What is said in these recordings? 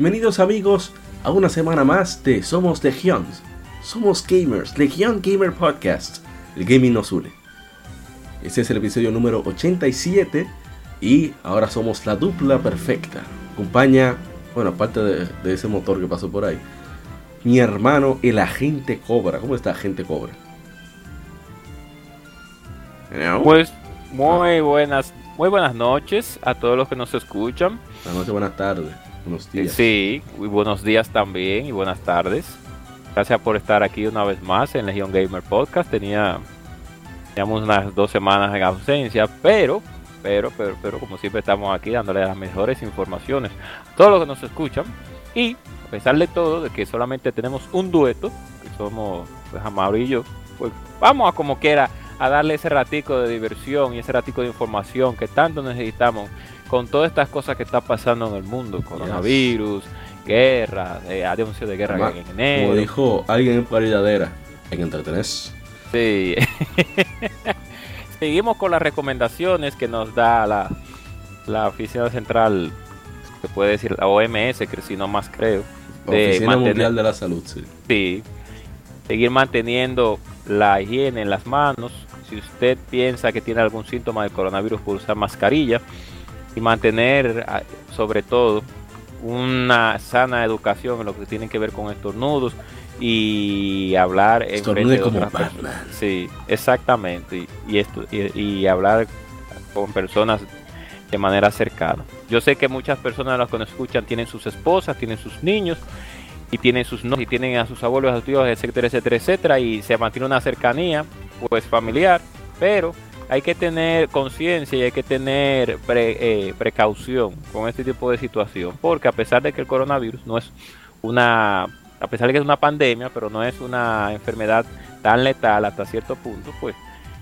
Bienvenidos amigos a una semana más de Somos Legión. Somos Gamers, Legión Gamer Podcast. El gaming nos une. Este es el episodio número 87 y ahora somos la dupla perfecta. Acompaña, bueno, aparte de, de ese motor que pasó por ahí, mi hermano el agente Cobra. ¿Cómo está agente Cobra? Pues muy buenas, muy buenas noches a todos los que nos escuchan. Buenas noches, buenas tardes. Buenos días. Sí, y buenos días también y buenas tardes. Gracias por estar aquí una vez más en Legion Gamer Podcast. Tenía teníamos unas dos semanas en ausencia, pero, pero, pero, pero, como siempre estamos aquí dándole las mejores informaciones a todos los que nos escuchan. Y a pesar de todo, de que solamente tenemos un dueto, que somos pues, Amaro y yo, pues vamos a como quiera a darle ese ratico de diversión y ese ratico de información que tanto necesitamos con todas estas cosas que está pasando en el mundo, coronavirus, guerra, eh, anuncio de guerra Además, en enero. Como dijo alguien en Paridadera, en entretenerse. Sí. Seguimos con las recomendaciones que nos da la, la oficina central, se puede decir la OMS, que si no más creo. Oficina Mundial de la Salud, sí. Sí. Seguir manteniendo la higiene en las manos. Si usted piensa que tiene algún síntoma de coronavirus, puede usar mascarilla y mantener ah, sobre todo una sana educación en lo que tiene que ver con estornudos y hablar en frente de como otras Batman. personas. Sí, exactamente. Y, y esto, y, y hablar con personas de manera cercana. Yo sé que muchas personas las que nos escuchan tienen sus esposas, tienen sus niños y tienen sus no, y tienen a sus abuelos, a sus tíos, etcétera, etcétera, etcétera, y se mantiene una cercanía pues familiar, pero hay que tener conciencia y hay que tener pre- eh, precaución con este tipo de situación, porque a pesar de que el coronavirus no es una, a pesar de que es una pandemia, pero no es una enfermedad tan letal hasta cierto punto, pues,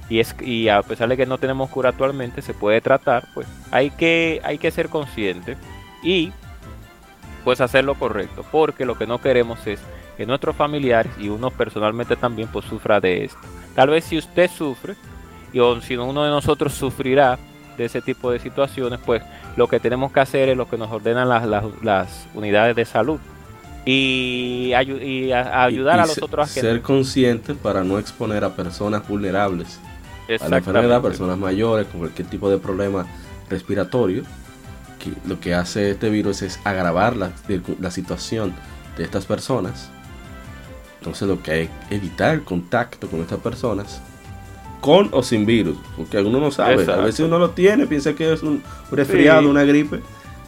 y es y a pesar de que no tenemos cura actualmente, se puede tratar, pues, hay que hay que ser consciente y pues hacer lo correcto, porque lo que no queremos es que nuestros familiares y uno personalmente también pues sufra de esto. Tal vez si usted sufre y o si uno de nosotros sufrirá de ese tipo de situaciones, pues lo que tenemos que hacer es lo que nos ordenan las, las, las unidades de salud y, ayu- y a- a ayudar Y- y a los otros a que Ser consciente para no exponer a personas vulnerables a la enfermedad, personas mayores con cualquier tipo de problema respiratorio. Que lo que hace este virus es agravar la, la situación de estas personas. Entonces lo que hay que evitar el contacto con estas personas con o sin virus, porque alguno no sabe. Exacto. A veces uno lo tiene, piensa que es un resfriado, Sí. una gripe.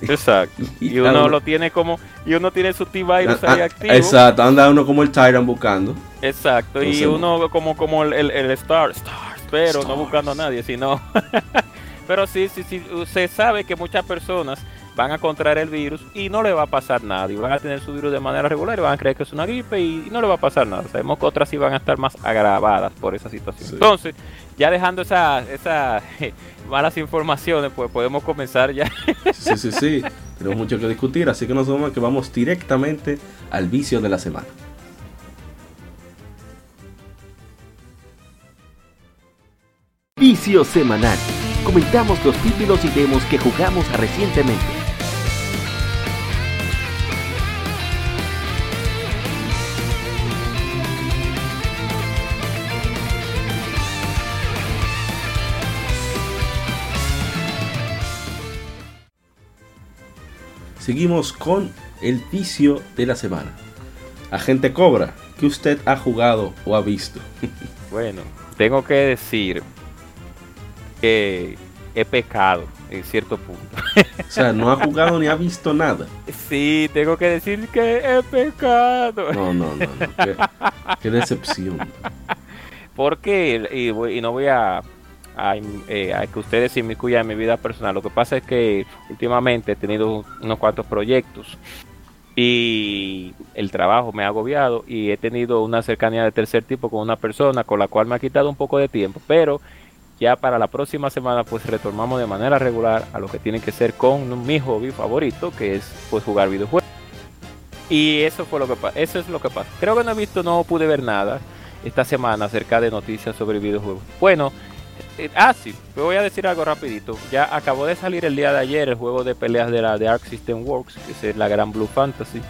Exacto. Y Y uno lo tiene como y uno tiene su T-virus Ah, ahí ah, activo. Exacto, anda uno como el Tyrant buscando. Exacto, y uno como como el, el, el Star, Stars, pero no buscando a nadie, sino... pero sí, sí, sí, usted sabe que muchas personas van a contraer el virus y no le va a pasar nada, y van a tener su virus de manera regular y van a creer que es una gripe y, no le va a pasar nada. Sabemos que otras sí van a estar más agravadas por esa situación. Sí. Entonces, ya dejando esas esa, malas informaciones, pues podemos comenzar ya. Sí, sí, sí. Tenemos mucho que discutir, así que nos vamos que vamos directamente al vicio de la semana. Vicio semanal. Comentamos los títulos y demos que jugamos recientemente. Seguimos con el vicio de la semana. Agente Cobra, ¿qué usted ha jugado o ha visto? Bueno, tengo que decir que he pecado en cierto punto. O sea, no ha jugado ni ha visto nada. Sí, tengo que decir que he pecado. No, no, no, no. Qué, qué decepción. Porque, y, y no voy a, a, eh, a que ustedes inmiscuyan en mi vida personal. Lo que pasa es que últimamente he tenido unos cuantos proyectos y el trabajo me ha agobiado y he tenido una cercanía de tercer tipo con una persona con la cual me ha quitado un poco de tiempo, pero ya para la próxima semana pues retomamos de manera regular a lo que tiene que ser con mi hobby favorito, que es pues jugar videojuegos. Y eso fue lo que eso es lo que pasa. Creo que no he visto, no pude ver nada esta semana acerca de noticias sobre videojuegos. Bueno, ah sí, voy a decir algo rapidito. Ya acabó de salir el día de ayer el juego de peleas de la de Arc System Works, que es la gran Blue Fantasy.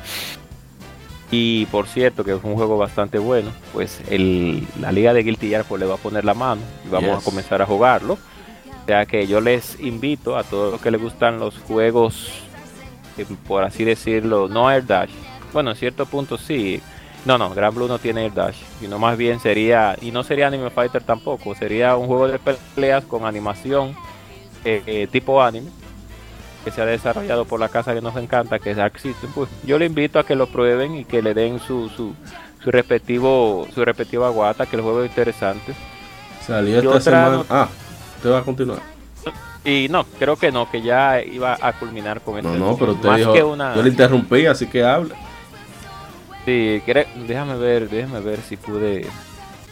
Y por cierto, que es un juego bastante bueno, pues el, la liga de Guilty Gear pues le va a poner la mano y vamos a comenzar a jugarlo. O sea que yo les invito a todos los que les gustan los juegos, eh, por así decirlo, no Air Dash. Bueno, en cierto punto sí. No, no, Gran Blue no tiene Air Dash, sino más bien sería, y no sería Anime Fighter tampoco, sería un juego de peleas con animación eh, eh, tipo anime que se ha desarrollado por la casa que nos encanta, que es Arc System, pues yo le invito a que lo prueben y que le den su, su, su respectivo su respectiva guata, que el juego es interesante. Salió esta semana. ah, te va a continuar. Y no, creo que no, que ya iba a culminar con esto. No, no, pero usted dijo, yo le interrumpí, así que habla. Sí, déjame ver, déjame ver si pude.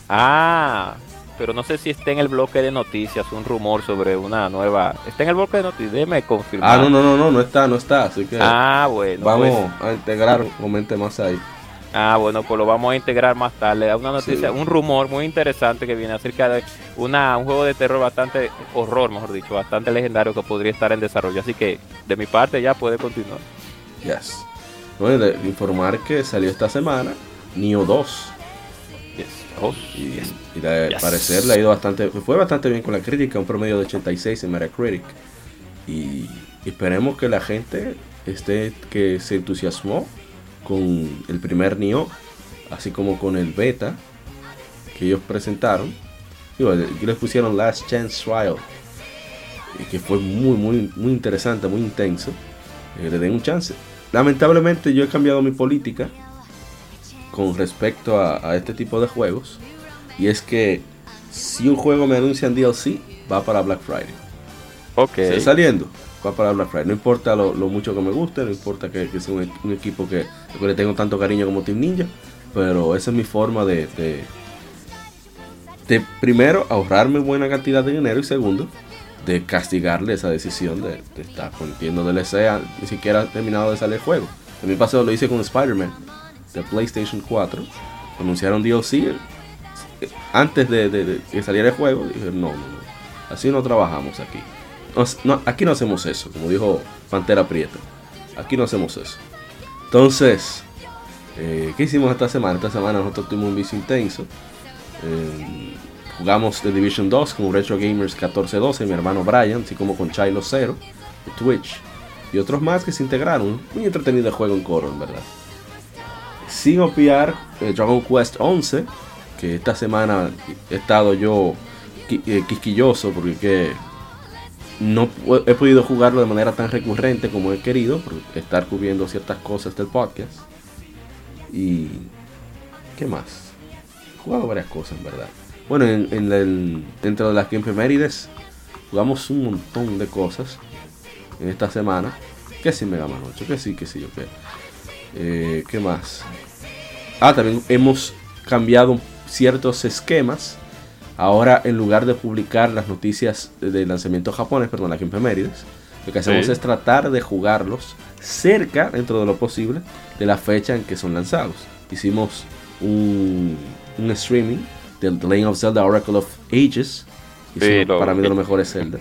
Ah, pero no sé si está en el bloque de noticias un rumor sobre una nueva. ¿Está en el bloque de noticias? Déjeme confirmar. Ah, no, no, no, no, no está, no está. Así que. Ah, bueno. Vamos pues. a integrar, comente más ahí. Ah, bueno, pues lo vamos a integrar más tarde. Una noticia, un rumor muy interesante que viene acerca de una, un juego de terror bastante, horror, mejor dicho, bastante legendario que podría estar en desarrollo. Así que de mi parte ya puede continuar. Yes. Bueno, de informar que salió esta semana Neo 2 y, de parecer le ha ido bastante, fue bastante bien con la crítica, un promedio de 86 en Metacritic. Y, esperemos que la gente esté, que se entusiasmó con el primer Nioh, así como con el beta que ellos presentaron. Y les pusieron Last Chance Trial, y que fue muy, muy, muy interesante, muy intenso. Eh, le den un chance. Lamentablemente yo he cambiado mi política con respecto a, este tipo de juegos. Y es que si un juego me anuncia en DLC, va para Black Friday. Ok. Está saliendo, va para Black Friday. No importa lo, mucho que me guste, no importa que, sea un, equipo que, le tengo tanto cariño como Team Ninja. Pero esa es mi forma de, de, primero, ahorrarme buena cantidad de dinero y segundo, de castigarle esa decisión de, estar poniendo DLC ni siquiera terminado de salir el juego. Mi pasado lo hice con Spider-Man de PlayStation 4 anunciaron DLC antes de, que saliera el juego. Dije, no, no, no, así no trabajamos aquí. aquí no hacemos eso, como dijo Pantera Prieta. Aquí no hacemos eso. Entonces, eh, ¿qué hicimos esta semana? Esta semana nosotros tuvimos un vicio intenso. Eh, jugamos The Division 2 con Retro Gamers 1412, mi hermano Brian, así como con Chilo Zero de Twitch y otros más que se integraron. Muy entretenido el juego en coro, en verdad sin opiar eh, Dragon Quest 11, que esta semana he estado yo eh, quisquilloso porque no he podido jugarlo de manera tan recurrente como he querido, por estar cubriendo ciertas cosas del podcast. Y. ¿Qué más? He jugado varias cosas, en verdad. Bueno, en, el, dentro de las Game Mérides jugamos un montón de cosas en esta semana. Que sí Mega Man 8, que sí, que sí, yo que. Eh, ¿Qué más? Ah, también hemos cambiado ciertos esquemas. Ahora, en lugar de publicar las noticias de lanzamiento japonés, perdón, en Mérides, lo que hacemos es tratar de jugarlos cerca, dentro de lo posible, de la fecha en que son lanzados. Hicimos un, streaming del The Legend of Zelda Oracle of Ages. Y para mí de lo mejor es Zelda.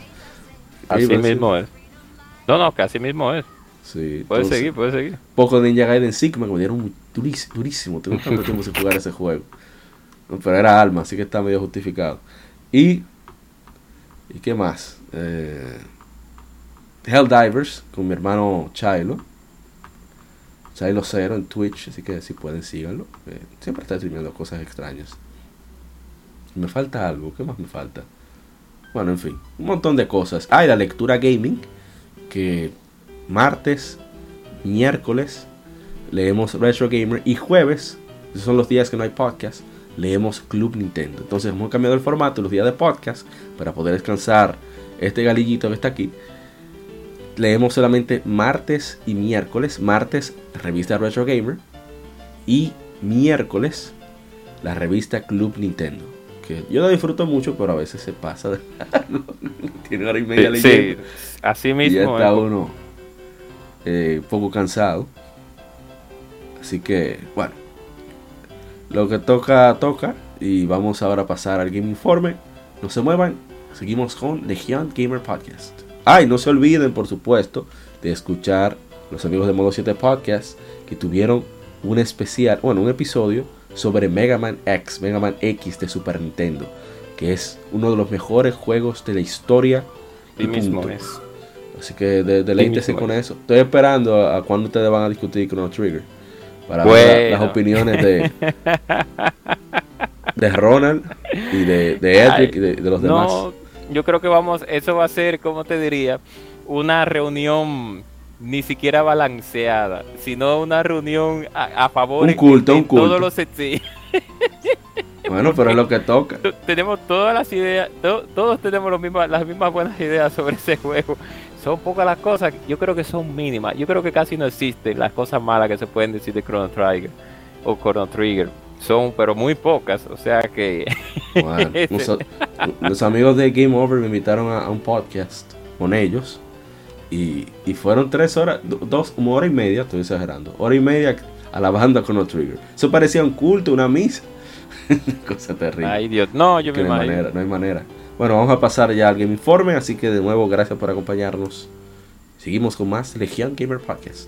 Así mismo es. No, no, que así mismo es. Sí, puede seguir, puede seguir. Poco de Ninja Gaiden Sigma me dieron durísimo, durísimo. Tengo tanto tiempo sin jugar ese juego. pero era alma, así que está medio justificado. Y. ¿Y qué más? Eh, Helldivers con mi hermano Chilo. Chilo Zero en Twitch, así que si pueden síganlo. Eh, siempre está streamando cosas extrañas. Me falta algo, ¿qué más me falta? Bueno, en fin, un montón de cosas. Ah, la lectura gaming, que martes, miércoles leemos Retro Gamer y jueves, esos son los días que no hay podcast, leemos Club Nintendo. Entonces hemos cambiado el formato los días de podcast para poder descansar este galillito que está aquí. leemos solamente martes y miércoles. Martes, revista Retro Gamer. Y miércoles, la revista Club Nintendo. Que yo la disfruto mucho, pero a veces se pasa de Tiene hora y media leyendo. Sí, así mismo. Y ya está eh. uno eh, poco cansado. Así que, bueno. Lo que toca, toca. Y vamos ahora a pasar al Game Informe. No se muevan. Seguimos con Legion Gamer Podcast. Ah, y no se olviden, por supuesto, de escuchar los amigos de Modo 7 Podcast que tuvieron un especial, bueno, un episodio sobre Mega Man X, Mega Man X de Super Nintendo, que es uno de los mejores juegos de la historia. Y mismo punto. es. Así que de, deleítese con es. eso. Estoy esperando a, a cuando ustedes van a discutir Chrono Trigger. Para ver la- las opiniones de, de Ronald y de, de Edric y de, de los demás. No, yo creo que vamos, eso va a ser, como te diría, una reunión ni siquiera balanceada, sino una reunión a, a favor Un en- culto, en un culto. todos los sí. Bueno, pero es lo que toca. Tenemos todas las ideas, to- todos tenemos los mismas, las mismas buenas ideas sobre ese juego. Son pocas las cosas, yo creo que son mínimas. Yo creo que casi no existen las cosas malas que se pueden decir de Chrono Trigger o Chrono Trigger. Son, pero muy pocas, o sea que Bueno, los amigos de Game Over me invitaron a, a un podcast con ellos. Y, y fueron tres horas, do- dos, una hora y media, estoy exagerando. Hora y media a la banda Trigger. Eso parecía un culto, una misa. Cosa terrible. ay Dios, no, yo me no hay imagino. manera, no hay manera. Bueno, vamos a pasar ya al Game Informe, así que de nuevo gracias por acompañarnos. Seguimos con más Legion Gamer Podcast.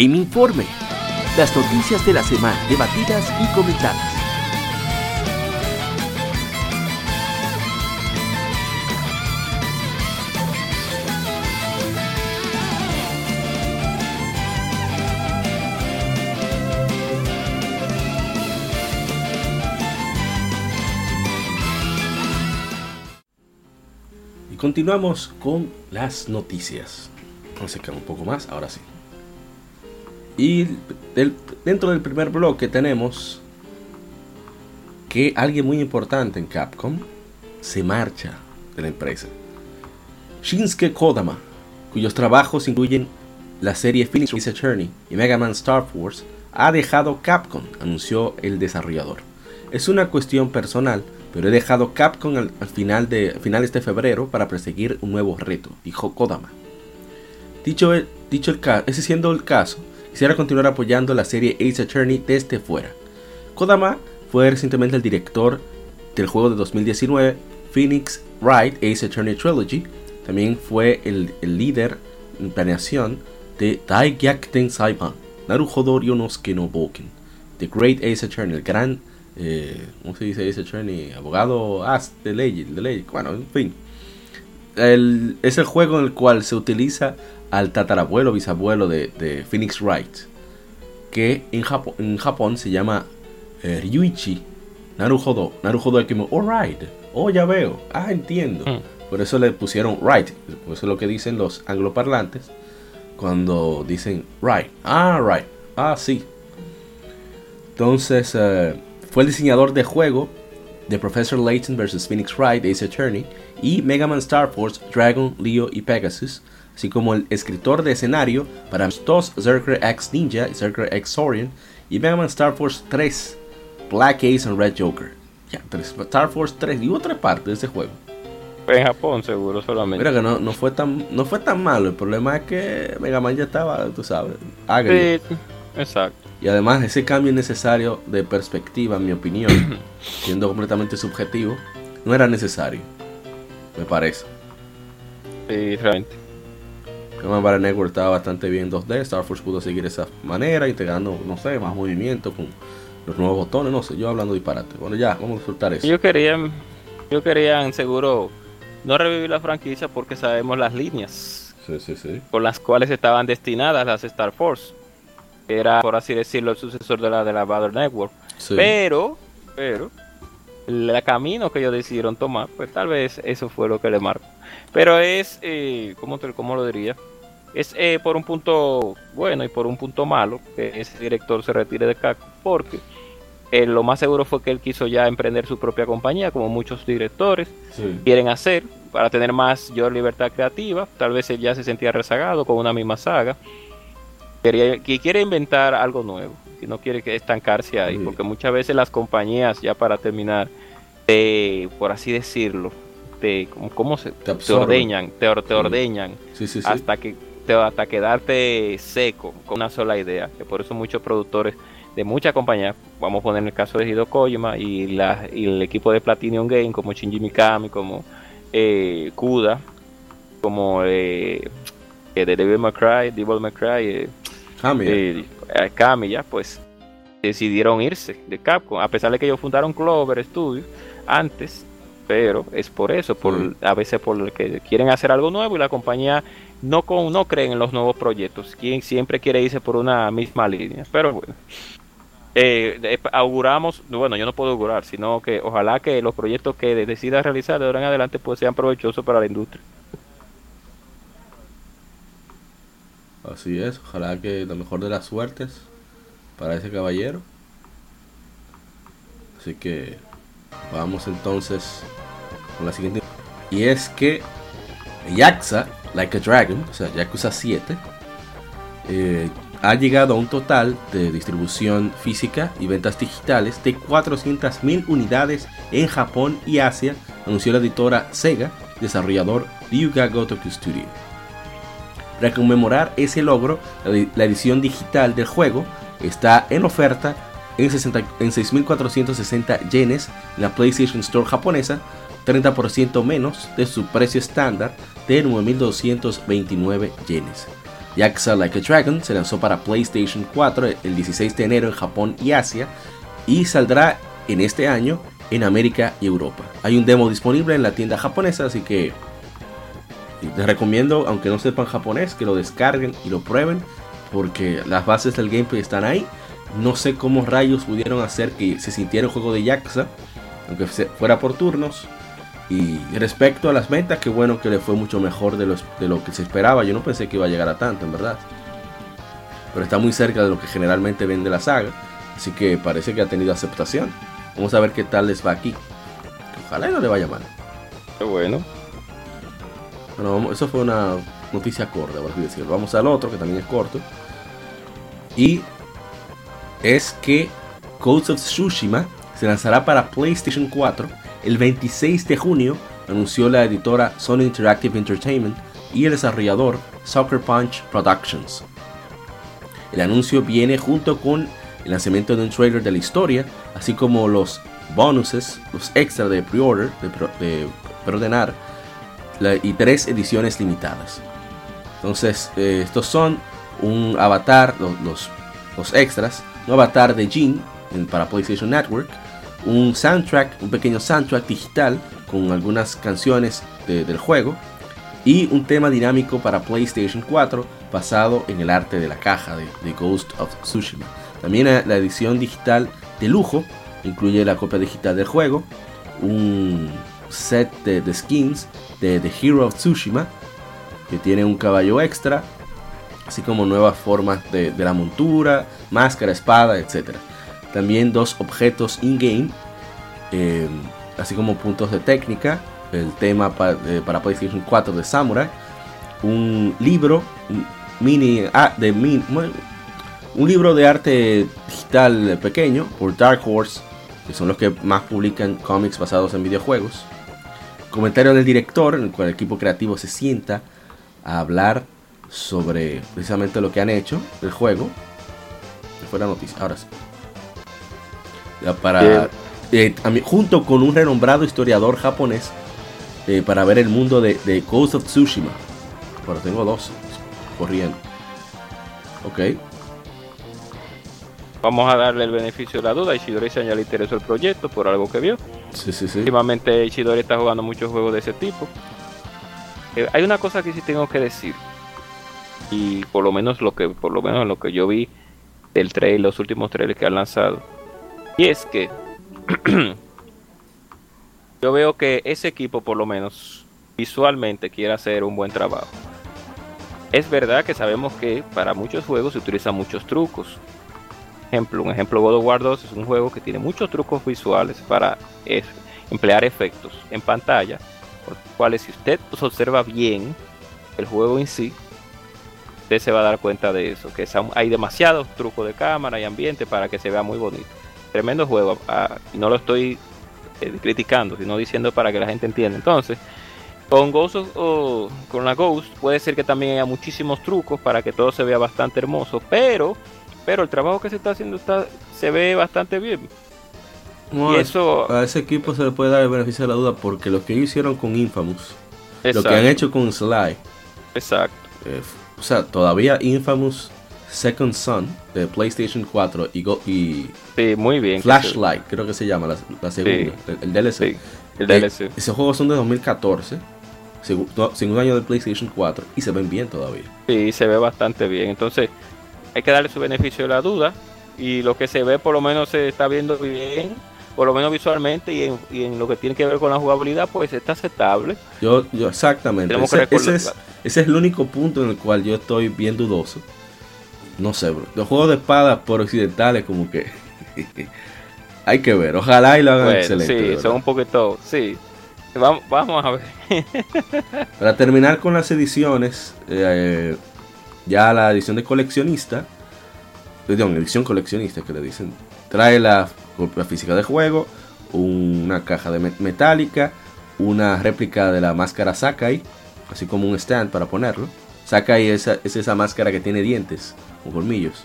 Game Informe. Las noticias de la semana debatidas y comentadas. Y continuamos con las noticias. Vamos a sacar un poco más, ahora sí. Y dentro del primer bloque tenemos que alguien muy importante en Capcom se marcha de la empresa. Shinsuke Kodama, cuyos trabajos incluyen la serie Phoenix Ace Attorney y Mega Man Star Force, ha dejado Capcom, anunció el desarrollador. Es una cuestión personal, pero he dejado Capcom al, al final de, a finales de febrero para perseguir un nuevo reto, dijo Kodama. Dicho el, dicho el ese siendo el caso, quisiera continuar apoyando la serie Ace Attorney desde fuera. Kodama fue recientemente el director del juego de 2019 Phoenix Wright Ace Attorney Trilogy. También fue el, el líder en planeación de Daigakten Saiban, Naruhodo Ryonosuke no Boken, The Great Ace Attorney, el gran, eh, ¿cómo se dice Ace Attorney? Abogado as de ley, de ley, bueno, en fin. el, es el juego en el cual se utiliza al tatarabuelo bisabuelo de, de Phoenix Wright, que en, Japón, en Japón se llama eh, Ryuichi Naruhodo. Naruhodo es como, alright, oh ya veo, ah entiendo. Mm. Por eso le pusieron right, por eso es lo que dicen los angloparlantes cuando dicen right, ah right, ah sí. Entonces eh, fue el diseñador de juego de Professor Layton vs. Phoenix Wright, Ace Attorney, y Mega Man Star Force, Dragon, Leo y Pegasus, así como el escritor de escenario para dos Zerker X Ninja y Zerker X Saurian, y Mega Man Star Force 3, Black Ace and Red Joker. Ya, tres- Star Force 3, y hubo tres partes de ese juego. En Japón, seguro, solamente. Mira que no, no, fue tan, no fue tan malo, el problema es que Mega Man ya estaba, tú sabes, agrio. Sí, exacto. Y además ese cambio innecesario de perspectiva, en mi opinión, siendo completamente subjetivo, no era necesario. Me parece. Sí, realmente. Command Battle Network estaba bastante bien en 2D, Star Force pudo seguir esa manera, integrando, no sé, más movimiento con los nuevos botones, no sé, yo hablando disparate. Bueno, ya, vamos a disfrutar eso. Ellos querían, ellos querían seguro no revivir la franquicia porque sabemos las líneas Sí, sí, sí. con las cuales estaban destinadas las Star Force. Era, por así decirlo, el sucesor de la de la Battle Network. Sí. Pero, pero, el camino que ellos decidieron tomar, pues tal vez eso fue lo que le marcó. Pero es, eh, ¿cómo, te- cómo lo diría? Es eh, por un punto bueno y por un punto malo que ese director se retire de Capcom, porque eh, lo más seguro fue que él quiso ya emprender su propia compañía, como muchos directores Sí. quieren hacer, para tener más mayor libertad creativa. Tal vez él ya se sentía rezagado con una misma saga. Quería, que quiere inventar algo nuevo, que no quiere que estancarse ahí, Sí. porque muchas veces las compañías, ya para terminar, te, por así decirlo, te, ¿cómo, se, te, absorben. ordeñan, te, te ordeñan Sí, sí, hasta que te, hasta quedarte seco con una sola idea. Que por eso muchos productores de muchas compañías, vamos a poner el caso de Hideo Kojima y, la, y el equipo de Platinum Game, como Shinji Mikami, como eh, Kuda, como eh, eh, de Devil May Cry, Devil May Cry, eh, Ah, mira. eh, eh, Kami, ya, pues decidieron irse de Capcom, a pesar de que ellos fundaron Clover Studios antes, pero es por eso, por a veces por que quieren hacer algo nuevo y la compañía no con, no creen en los nuevos proyectos, quien siempre quiere irse por una misma línea, pero bueno. Eh, de- auguramos, bueno, yo no puedo augurar, sino que ojalá que los proyectos que de- decida realizar de ahora en adelante pues sean provechosos para la industria. Así es, ojalá que lo mejor de las suertes para ese caballero. Así que vamos entonces con la siguiente. Y es que Yakuza Like a Dragon, o sea, Yakuza 7, eh, ha llegado a un total de distribución física y ventas digitales de 400.000 unidades en Japón y Asia, anunció la editora Sega, desarrollador Ryuga Gotoku Studio. Para conmemorar ese logro, la edi- la edición digital del juego está en oferta en, 60 en 6.460 yenes en la PlayStation Store japonesa, 30% menos de su precio estándar de 9.229 yenes. Yakuza Like a Dragon se lanzó para PlayStation 4 el 16 de enero en Japón y Asia y saldrá en este año en América y Europa. Hay un demo disponible en la tienda japonesa, así que les recomiendo, aunque no sepan japonés, que lo descarguen y lo prueben, porque las bases del gameplay están ahí. No sé cómo rayos pudieron hacer que se sintiera el juego de Yakuza, aunque fuera por turnos. Y respecto a las ventas, qué bueno que le fue mucho mejor de, lo que se esperaba. Yo no pensé que iba a llegar a tanto, en verdad. Pero está muy cerca de lo que generalmente vende la saga. Así que parece que ha tenido aceptación. Vamos a ver qué tal les va aquí. Ojalá no le vaya mal. Qué bueno. Eso fue una noticia corta, por decirlo. Vamos al otro, que también es corto. Y es que Ghost of Tsushima se lanzará para PlayStation 4 el 26 de junio, anunció la editora Sony Interactive Entertainment y el desarrollador Sucker Punch Productions. El anuncio viene junto con el lanzamiento de un trailer de la historia, así como los bonuses, los extras de pre-order, de, de preordenar, la- y tres ediciones limitadas. Entonces, eh, estos son un avatar, los, los, extras, un avatar de Jin para PlayStation Network, un soundtrack, un pequeño soundtrack digital con algunas canciones de- del juego y un tema dinámico para PlayStation 4 basado en el arte de la caja de, Ghost of Tsushima. También la edición digital de lujo incluye la copia digital del juego, un set de, skins de The Hero of Tsushima que tiene un caballo extra, así como nuevas formas de, la montura, máscara, espada, etc. También dos objetos in-game, eh, así como puntos de técnica, el tema para PlayStation 4 de Samurai, un libro mini, ah, de un libro de arte digital pequeño por Dark Horse, que son los que más publican cómics basados en videojuegos. Comentario del director, en el cual el equipo creativo se sienta a hablar sobre precisamente lo que han hecho del juego. Fue la noticia, ahora sí. Ya para, eh, junto con un renombrado historiador japonés eh, para ver el mundo de, de, Ghost of Tsushima. Pero tengo dos corriendo. Ok. Vamos a darle el beneficio de la duda. Ishidori se le interesó el proyecto por algo que vio. Sí, sí, sí. Últimamente Ishidori está jugando muchos juegos de ese tipo. Eh, hay una cosa que sí tengo que decir. Y por lo menos lo que, por lo menos lo que yo vi del trailer, los últimos trailers que han lanzado. Y es que yo veo que ese equipo por lo menos visualmente quiere hacer un buen trabajo. Es verdad que sabemos que para muchos juegos se utilizan muchos trucos. Ejemplo, un ejemplo God of War 2 es un juego que tiene muchos trucos visuales para emplear efectos en pantalla, por los cuales si usted observa bien el juego en sí, usted se va a dar cuenta de eso, que hay demasiados trucos de cámara y ambiente para que se vea muy bonito. Tremendo juego, ah, y no lo estoy eh, criticando, sino diciendo para que la gente entienda. Entonces, con Ghost o con la Ghost puede ser que también haya muchísimos trucos para que todo se vea bastante hermoso, pero pero el trabajo que se está haciendo está se ve bastante bien. y eso a ese equipo se le puede dar el beneficio de la duda porque lo que ellos hicieron con Infamous, lo que han hecho con Sly. Exacto. Eh, o sea, todavía Infamous Second Son de PlayStation 4 y, Go, y sí, muy bien, Flashlight, creo que se llama la, segunda, el, DLC. el DLC. Eh, esos juegos son de 2014, segundo, año de PlayStation 4 y se ven bien todavía. Sí, se ve bastante bien. Entonces, hay que darle su beneficio de la duda y lo que se ve por lo menos se está viendo bien por lo menos visualmente y en, y en, lo que tiene que ver con la jugabilidad, pues está aceptable. Yo, yo exactamente. Ese, ese, es, ese, es, el único punto en el cual yo estoy bien dudoso no sé, bro. Los juegos de espadas por occidentales, como que. hay que ver. Ojalá y lo hagan excelente. Sí, son un poquito. Sí. Vamos, vamos a ver. Para terminar con las ediciones, eh, ya la edición de coleccionista, perdón, edición coleccionista que le dicen, trae la copia física del juego, una caja de metálica, una réplica de la máscara Sakai, así como un stand para ponerlo. Sakai es esa máscara que tiene dientes colmillos.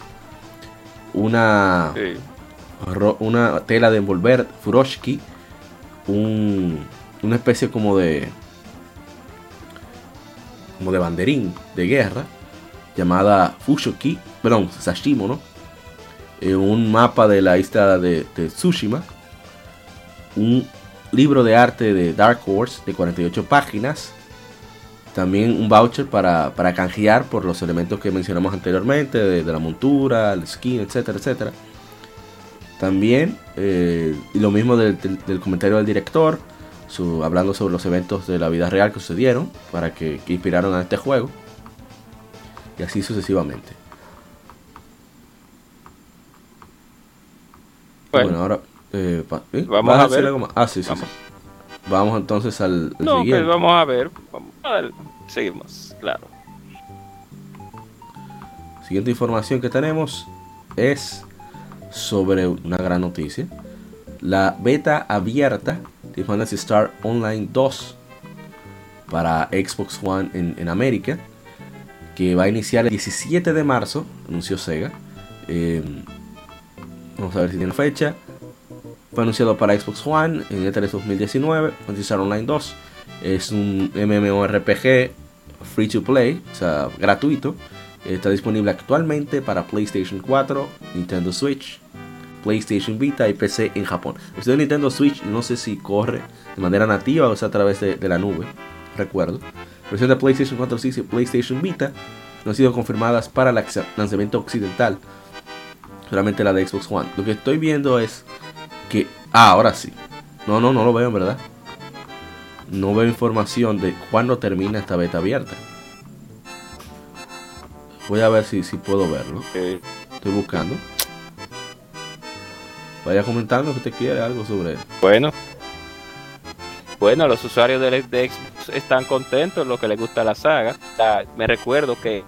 Una, una tela de envolver Furoshiki. una especie como de como de banderín de guerra llamada Fushoki, perdón, Sashimo, ¿no? Eh, un mapa de la isla de, Tsushima, un libro de arte de Dark Horse de 48 páginas, también un voucher para, canjear por los elementos que mencionamos anteriormente, de, la montura, el skin, etcétera, etcétera. También, eh, lo mismo del, comentario del director, hablando sobre los eventos de la vida real que sucedieron, para que, inspiraron a este juego. Y así sucesivamente. Bueno, ahora... Eh, ¿eh? Vamos a, ver. Ah, sí, sí, sí. Vamos entonces al, no, pues siguiente. vamos a ver. Vamos a ver. Seguimos, claro. Siguiente información que tenemos es sobre una gran noticia. La beta abierta de Fantasy Star Online 2 para Xbox One en, América, que va a iniciar el 17 de marzo, anunció Sega. Eh, vamos a ver si tiene fecha. Fue anunciado para Xbox One en E3 2019. Star Online 2 es un MMORPG free to play, o sea, gratuito. Está disponible actualmente para PlayStation 4, Nintendo Switch, PlayStation Vita y PC en Japón. Usted Nintendo Switch no sé si corre de manera nativa o sea a través de, la nube, recuerdo. Versión de PlayStation 4 y PlayStation Vita no han sido confirmadas para el lanzamiento occidental. Solamente la de Xbox One. Lo que estoy viendo es que... Ah, ahora sí. No, no, no lo veo en verdad. No veo información de cuándo termina esta beta abierta. Voy a ver si, si puedo verlo. Estoy buscando. Vaya comentando que usted quiere algo sobre. Bueno. Bueno, los usuarios de, Xbox están contentos, lo que les gusta la saga. me recuerdo que,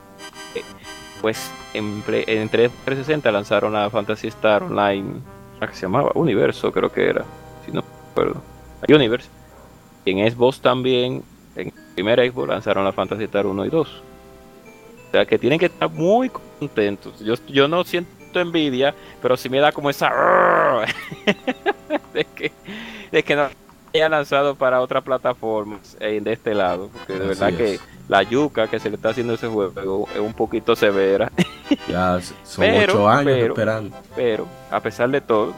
pues, en, en 360 lanzaron la Fantasy Star Online, la que se llamaba Universo, creo que era, si no recuerdo. Universe. Y en Xbox también, en primer Xbox lanzaron la Fantasy Star 1 y 2 sea que tienen que estar muy contentos. Yo, yo no siento envidia, pero sí me da como esa de que, de que no haya lanzado para otras plataformas eh, de este lado, porque de verdad que la yuca que se le está haciendo ese juego es un poquito severa. Ya son ocho años esperando. Pero a pesar de todo,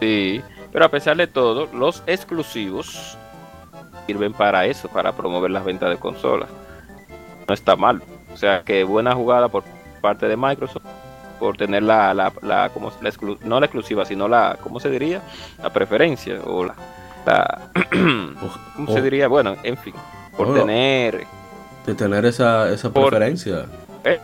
sí, pero a pesar de todo, los exclusivos sirven para eso, para promover las ventas de consolas. No está mal. O sea que buena jugada por parte de Microsoft por tener la, la, la, como no la exclusiva, sino la, ¿cómo se diría? La preferencia o la, ¿cómo se diría? Bueno, en fin, por tener... De tener esa, esa preferencia. Eh,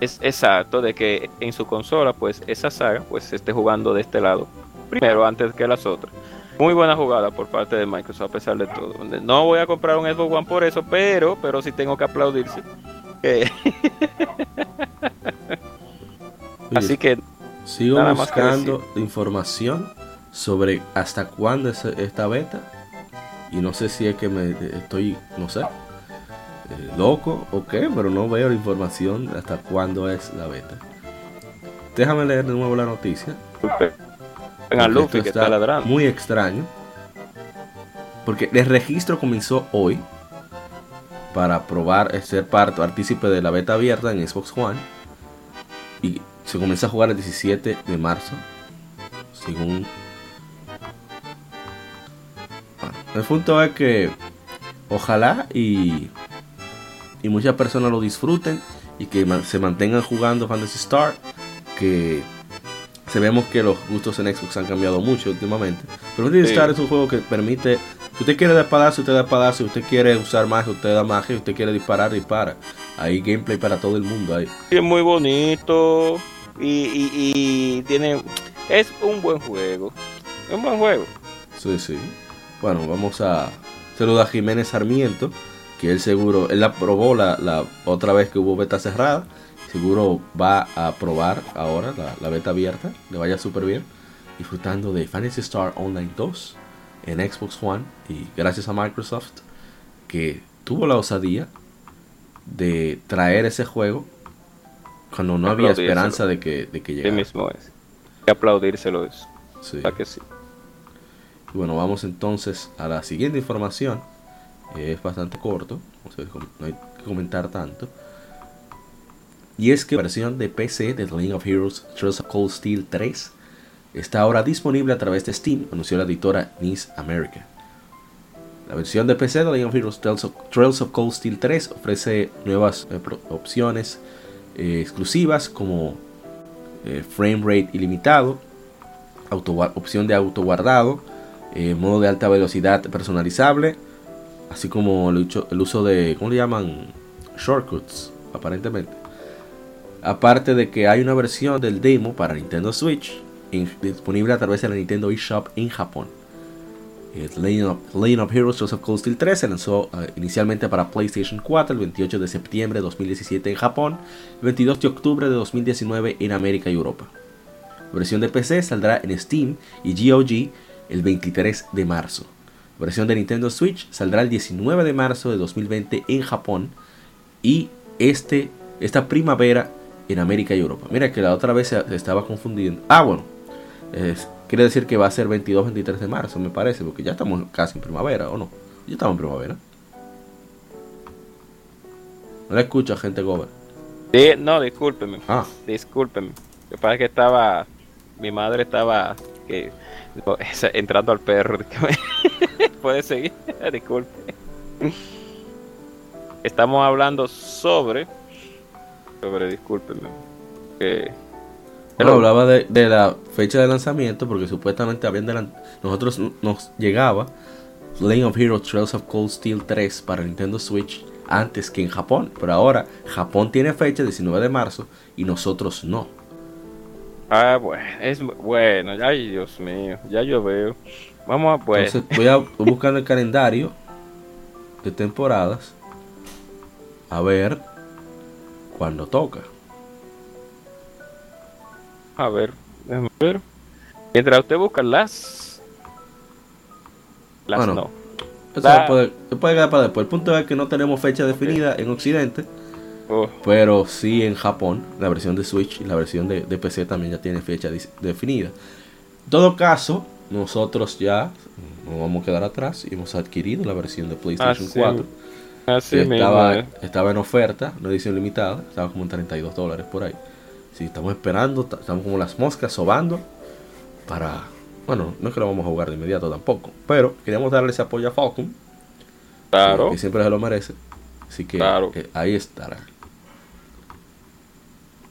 es exacto, de que en su consola, pues esa saga, pues se esté jugando de este lado primero antes que las otras. Muy buena jugada por parte de Microsoft a pesar de todo. No voy a comprar un Xbox One por eso, pero, pero sí tengo que aplaudirse. Así que sigo buscando información sobre hasta cuándo es esta beta y no sé si es que me estoy, no sé, eh, loco o qué, pero no veo la información hasta cuándo es la beta. Déjame leer de nuevo la noticia. Venga, Luffy que está, ladrando. Muy extraño. Porque el registro comenzó hoy para probar eh, ser parte partícipe de la beta abierta en Xbox One. Y se comienza a jugar el 17 de marzo. Según. El punto es que ojalá y, y muchas personas lo disfruten y que se mantengan jugando Fantasy Star. Que Sabemos que los gustos en Xbox han cambiado mucho últimamente. Pero Fantasy Star es un juego que permite. Si usted quiere dar espadazo, usted da espadazo. Si usted quiere usar magia, usted da magia. Si usted quiere disparar, dispara. Hay gameplay para todo el mundo ahí. Es muy bonito. Y, y, tiene. Es un buen juego. Es un buen juego. Sí, sí. Bueno, vamos a saludar a Jiménez Sarmiento. Que él seguro. Él aprobó la, la otra vez que hubo beta cerrada seguro va a probar ahora la, beta abierta, le vaya súper bien, disfrutando de Fantasy Star Online 2 en Xbox One y gracias a Microsoft que tuvo la osadía de traer ese juego cuando no había esperanza de que, de que llegara. Sí mismo es. Y aplaudírselo es. Sí. que sí. Bueno, vamos entonces a la siguiente información. Es bastante corto, no hay que comentar tanto. Y es que la versión de PC de The League of Heroes Trails of Cold Steel 3 está ahora disponible a través de Steam, anunció la editora Nice America. La versión de PC de The League of Heroes Trails of, Cold Steel 3 ofrece nuevas eh, opciones eh, exclusivas como eh, frame rate ilimitado, opción de auto guardado, modo de alta velocidad personalizable, así como el, uso de, ¿cómo le llaman? Shortcuts, aparentemente. Aparte de que hay una versión del demo para Nintendo Switch disponible a través de la Nintendo eShop en Japón. Lane of, Heroes of Cold Steel 3 se lanzó eh, inicialmente para PlayStation 4 el 28 de septiembre de 2017 en Japón, el 22 de octubre de 2019 en América y Europa. La versión de PC saldrá en Steam y GOG el 23 de marzo. La versión de Nintendo Switch saldrá el 19 de marzo de 2020 en Japón y este, esta primavera en América y Europa. Mira que la otra vez se, estaba confundiendo. Ah, bueno. quiere decir que va a ser 22-23 de marzo, me parece, porque ya estamos casi en primavera, ¿o no? Ya estamos en primavera. No la escucho, gente Gober. Sí, no, discúlpeme. Ah. Discúlpeme. Lo que pasa es que estaba. Mi madre estaba. Que, entrando al perro. Puede seguir. Disculpe. Estamos hablando sobre. Sobre, discúlpenme. Bueno, hablaba de, de la fecha de lanzamiento porque supuestamente habían delan- nosotros nos llegaba Legend of Heroes Trails of Cold Steel 3 para Nintendo Switch antes que en Japón, pero ahora Japón tiene fecha 19 de marzo y nosotros no. Ah, bueno, es bueno, ay Dios mío, ya yo veo. Vamos a pues. Entonces voy a voy buscando el calendario de temporadas a ver cuándo toca. A ver, déjame ver. Mientras usted busca las. Las Bueno, no. Eso puede quedar para después. El punto es que no tenemos fecha definida en Occidente. Oh, Pero sí en Japón, la versión de Switch y la versión de, de PC también ya tiene fecha definida. En todo caso, nosotros ya nos vamos a quedar atrás y hemos adquirido la versión de PlayStation Así- 4. así mismo. estaba, eh. estaba en oferta, no edición limitada, estaba como en 32 dólares por ahí. Sí, estamos esperando, ta- estamos como las moscas sobando para... Bueno, no es que lo vamos a jugar de inmediato tampoco, pero queríamos darle ese apoyo a Falcon, Claro. que, que siempre se lo merece. Así que Claro. eh, ahí estará.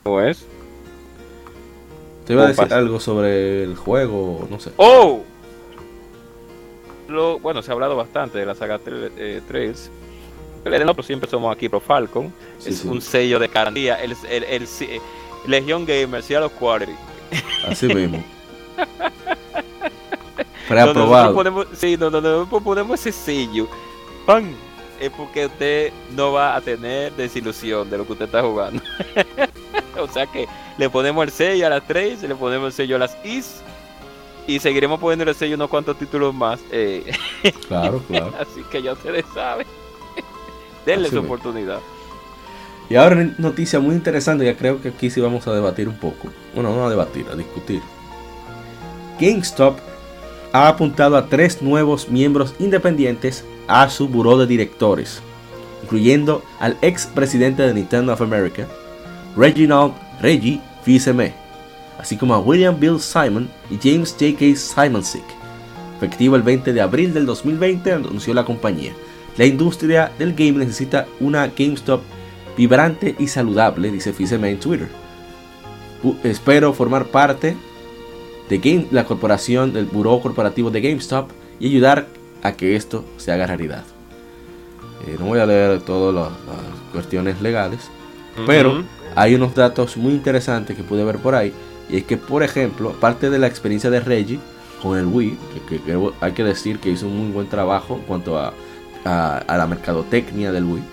¿Cómo es? Te iba a ¿Cómo decir pasa? algo sobre el juego, no sé. ¡Oh! Lo, bueno, se ha hablado bastante de la saga eh, Trails. Pero nosotros siempre somos aquí pro Falcon. Sí, es sí. un sello de garantía. El, el, el, el- Legion Gamer, Seattle Quality. Así mismo. Donde nosotros Preaprobado. ponemos, sí, donde nosotros ponemos ese sello, ¡pam! Es porque usted no va a tener desilusión de lo que usted está jugando. o sea que le ponemos el sello a las 3, le ponemos el sello a las Is y seguiremos poniendo el sello unos cuantos títulos más. eh, Claro, claro. así que ya ustedes saben. Denle su oportunidad. Y ahora noticia muy interesante que creo que aquí sí vamos a debatir un poco. Bueno, no a debatir, a discutir. GameStop ha apuntado a tres nuevos miembros independientes a su buró de directores, incluyendo al ex presidente de Nintendo of America, Reginald Reggie Fils-Aimé, así como a William Bill Simon y James J.K. Simonsick. Efectivo el 20 de abril del 2020, anunció la compañía. La industria del game necesita una GameStop vibrante y saludable, dice Fils-Aimé en Twitter. Espero formar parte de Game- la corporación del buró corporativo de GameStop y ayudar a que esto se haga realidad. Eh, no voy a leer todas las, cuestiones legales, pero. Hay unos datos muy interesantes que pude ver por ahí. Y es que, por ejemplo, parte de la experiencia de Reggie con el Wii, que, que- que hay que decir que hizo un muy buen trabajo en cuanto a, a- a la mercadotecnia del Wii.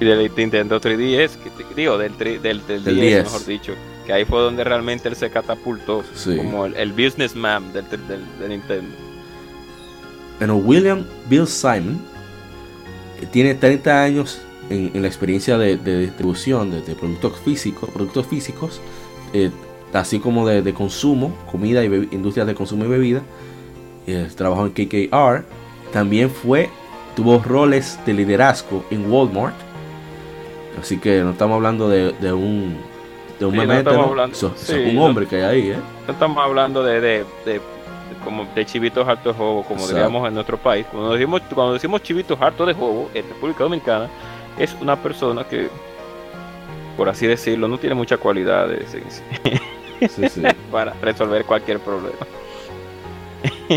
Y del Nintendo 3DS, que, digo, del, tri- del, del, Del 10, 10. mejor dicho. Que ahí fue donde realmente él se catapultó Sí. como el, el businessman del, del, del- de Nintendo. Bueno, William Bill Simon eh, tiene 30 años en, en la experiencia de, de distribución de, de productos físicos, productos físicos, eh, así como de, de consumo, comida y industrias de consumo y bebida. Eh, trabajó en KKR. También fue, tuvo roles de liderazgo en Walmart. Así que no estamos hablando de, de un de un Sí, un no- hombre que hay ahí, ¿eh? No estamos hablando de, de, de, de como de chivitos hartos de juego, como Exacto. diríamos en nuestro país. Cuando decimos, cuando decimos chivitos hartos de juego en República Dominicana, es una persona que, por así decirlo, no tiene muchas cualidades en sí Sí, sí. para resolver cualquier problema.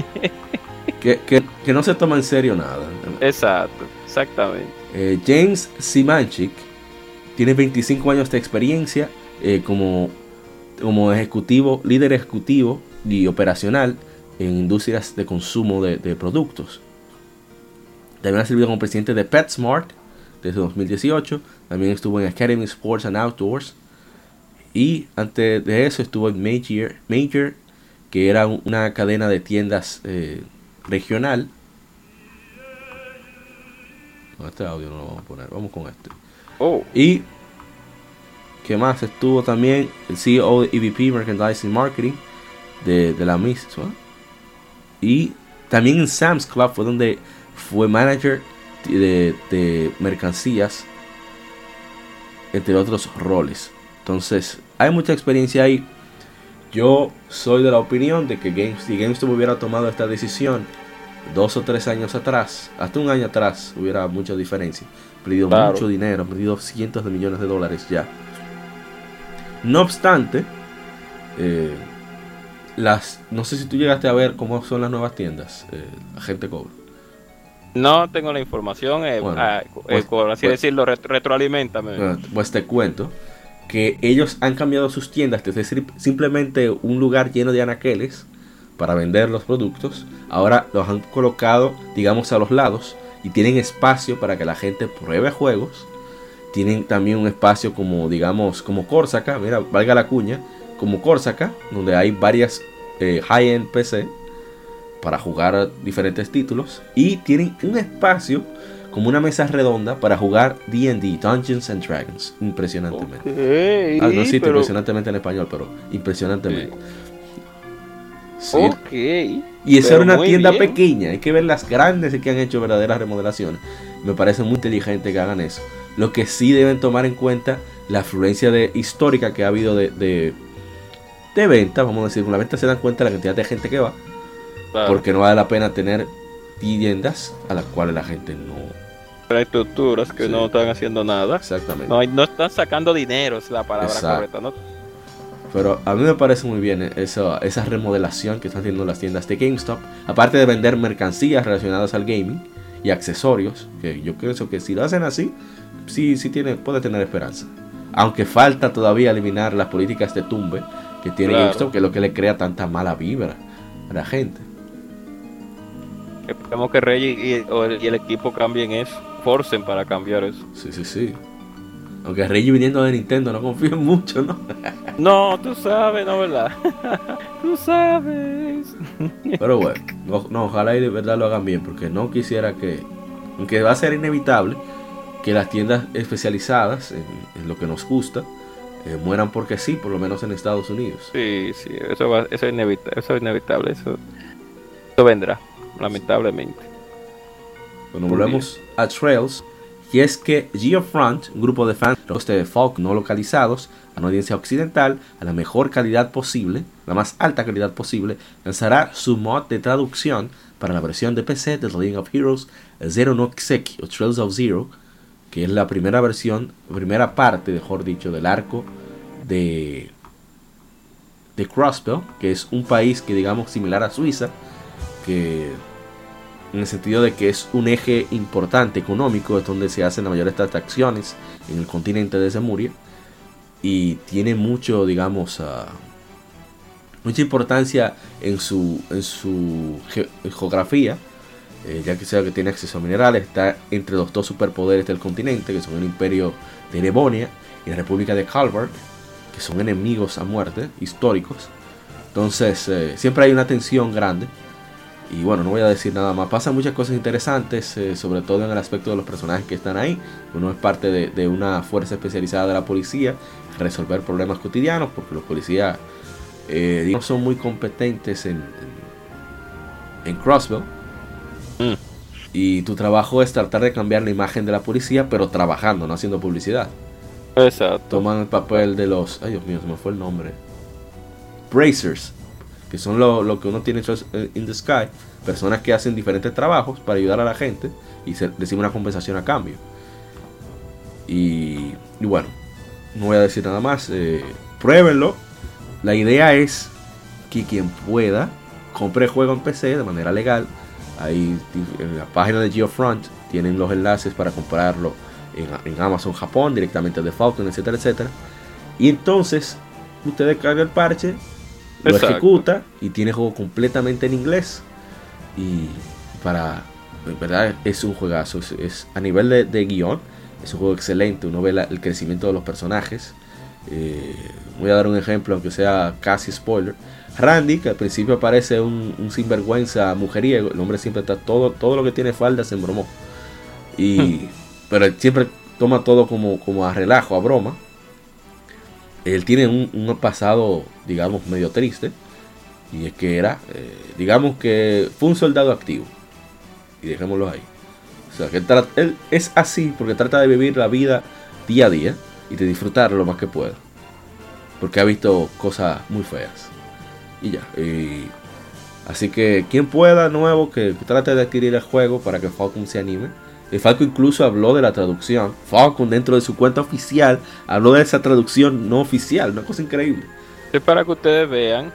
que, que- que no se toma en serio nada. Exacto, exactamente. Eh, James Simanchik tiene 25 años de experiencia eh, como, como ejecutivo, líder ejecutivo y operacional en industrias de consumo de, de productos. También ha servido como presidente de PetSmart desde 2018. También estuvo en Academy Sports and Outdoors. Y antes de eso estuvo en Major, Major que era un- una cadena de tiendas eh, regional. No, este audio no lo vamos a poner, vamos con este. Oh, Y que más estuvo también el CEO de EVP Merchandising Marketing de, de la misma. Y también en Sam's Club fue donde fue manager de, de mercancías, entre otros roles. Entonces, hay mucha experiencia ahí. Yo soy de la opinión de que Games, si GameStop hubiera tomado esta decisión dos o tres años atrás, hasta un año atrás, hubiera mucha diferencia. Perdido Claro. mucho dinero, perdido cientos de millones de dólares ya. No obstante, eh, las, no sé si tú llegaste a ver cómo son las nuevas tiendas, eh, la gente cobra. No tengo la información, eh, Bueno, ah, eh, pues- por así pues- decirlo, ret- retroalimentame. Pues te cuento que ellos han cambiado sus tiendas, es decir, simplemente un lugar lleno de anaqueles para vender los productos. Ahora los han colocado, digamos, a los lados y tienen espacio para que la gente pruebe juegos. Tienen también un espacio como, digamos, como Corsaca, mira, valga la cuña, como Corsaca, donde hay varias eh, high-end PC para jugar diferentes títulos. Y tienen un espacio como una mesa redonda para jugar D&D, Dungeons and Dragons, impresionantemente. Ah, no existe pero- impresionantemente en español, pero impresionantemente. Sí. Ok. Y esa era una tienda bien. pequeña. Hay que ver las grandes que han hecho verdaderas remodelaciones. Me parece muy inteligente que hagan eso. Lo que sí deben tomar en cuenta la afluencia de, histórica que ha habido de, de, de venta. Vamos a decir, con la venta se dan cuenta de la cantidad de gente que va. Claro. Porque no vale la pena tener tiendas a las cuales la gente no. Hay estructuras que Sí. no están haciendo nada. Exactamente. No, están sacando dinero, es la palabra Exacto. correcta. ¿no? Pero a mí me parece muy bien esa, esa remodelación que están haciendo las tiendas de GameStop. Aparte de vender mercancías relacionadas al gaming y accesorios, que yo pienso que si lo hacen así, sí, sí tiene, puede tener esperanza. Aunque falta todavía eliminar las políticas de tumbe que tiene Claro. GameStop, que es lo que le crea tanta mala vibra a la gente. Esperemos que Rey y, el, y el equipo cambien eso, forcen para cambiar eso. Sí, sí, sí. Aunque Reggie viniendo de Nintendo no confío mucho, ¿no? No, tú sabes, no, ¿verdad? tú sabes. Pero bueno, no, no, ojalá y de verdad lo hagan bien, porque no quisiera que, aunque va a ser inevitable, que las tiendas especializadas en, en lo que nos gusta eh, mueran porque sí, por lo menos en Estados Unidos. Sí, sí, eso, va, eso, es, inevita- eso es inevitable, eso, eso vendrá, lamentablemente. Bueno, volvemos a Trails. Y es que Geofront, un grupo de fans de folk no localizados, a una audiencia occidental, a la mejor calidad posible, la más alta calidad posible, lanzará su mod de traducción para la versión de PC de The Legend of Heroes Zero no Kiseki o Trails of Zero, que es la primera versión, primera parte, mejor dicho, del arco de, de Crossbell, que es un país que digamos similar a Suiza, que en el sentido de que es un eje importante económico, es donde se hacen la mayoría de estas transacciones en el continente de Zemuria y tiene mucho, digamos, ah, mucha importancia en su, en su ge- geografía, eh, ya que sea que tiene acceso a minerales, está entre los dos superpoderes del continente, que son el imperio de Erebonia y la República de Calvard, que son enemigos a muerte, históricos. Entonces, eh, siempre hay una tensión grande. Y bueno, no voy a decir nada más. Pasan muchas cosas interesantes, eh, sobre todo en el aspecto de los personajes que están ahí. Uno es parte de, de una fuerza especializada de la policía, resolver problemas cotidianos, porque los policías eh, digamos, son muy competentes en, en, en Crossville. Mm. Y tu trabajo es tratar de cambiar la imagen de la policía, pero trabajando, no haciendo publicidad. Exacto. Toman el papel de los. Ay, Dios mío, se me fue el nombre. Bracers, que son lo, lo que uno tiene en in the sky. Personas que hacen diferentes trabajos para ayudar a la gente y se reciben una compensación a cambio. Y, bueno, no voy a decir nada más. eh, pruébenlo. La idea es que quien pueda compre el juego en PC de manera legal. Ahí en la página de Geofront tienen los enlaces para comprarlo en, Amazon Japón, directamente de Falcon, etcétera, etcétera. Y entonces usted descarga el parche, lo Exacto. ejecuta y tiene juego completamente en inglés. Y para, en verdad, es un juegazo. Es, es- a nivel de, de guion, es un juego excelente. Uno ve la- el crecimiento de los personajes. Eh, voy a dar un ejemplo, aunque sea casi spoiler. Randy, que al principio parece un, un sinvergüenza mujeriego, el hombre siempre está todo, todo lo que tiene falda se embromó. Y, pero él siempre toma todo como, como a relajo, a broma. Él tiene un, un pasado, digamos, medio triste. Y es que era, eh, digamos que fue un soldado activo. Y dejémoslo ahí. O sea, que él, es así porque trata de vivir la vida día a día y de disfrutar lo más que pueda. Porque ha visto cosas muy feas. Y ya. Y Así que quien pueda nuevo que, trate de adquirir el juego para que Falcon se anime. El Falcon incluso habló de la traducción. Falcon dentro de su cuenta oficial habló de esa traducción no oficial, una cosa increíble. Es para que ustedes vean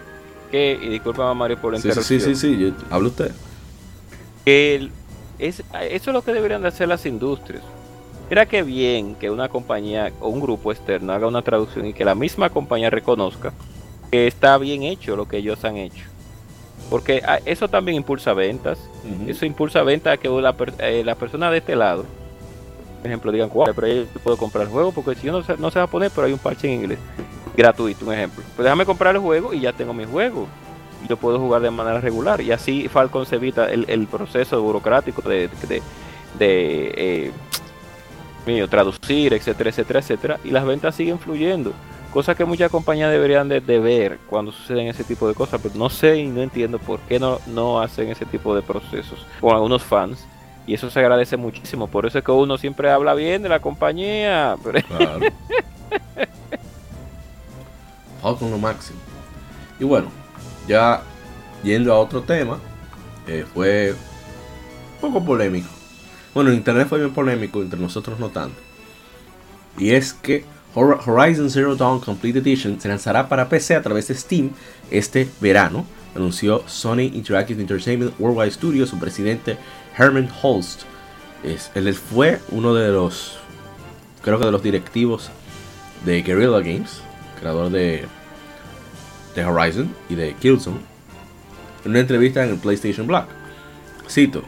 que, y disculpa Mario por la sí, Sí, sí, sí, habla usted. Que es, eso es lo que deberían de hacer las industrias. Mira que bien que una compañía o un grupo externo haga una traducción y que la misma compañía reconozca que está bien hecho lo que ellos han hecho. Porque ah, eso también impulsa ventas. Eso impulsa ventas que la, eh, la, persona de este lado, por ejemplo, digan, pero yo puedo comprar el juego porque si yo no, no se va a poner, pero hay un parche en inglés gratuito, un ejemplo. Pues déjame comprar el juego y ya tengo mi juego. Y lo puedo jugar de manera regular. Y así Falcon se evita el, proceso burocrático de, de, de eh, traducir, etcétera, etcétera, etcétera. Y las ventas siguen fluyendo. Cosa que muchas compañías deberían de, ver cuando suceden ese tipo de cosas, pero no sé y no entiendo por qué no, no hacen ese tipo de procesos con algunos fans. Y eso se agradece muchísimo. Por eso es que uno siempre habla bien de la compañía. Claro. con lo máximo. Y bueno, ya yendo a otro tema, eh, fue un poco polémico. Bueno, en internet fue bien polémico, entre nosotros no tanto. Y es que Horizon Zero Dawn Complete Edition se lanzará para PC a través de Steam este verano, anunció Sony Interactive Entertainment Worldwide Studios, su presidente Herman Holst. Él fue uno de los, creo que de los directivos de Guerrilla Games, creador de, de Horizon y de Killzone, en una entrevista en el PlayStation Blog. Cito,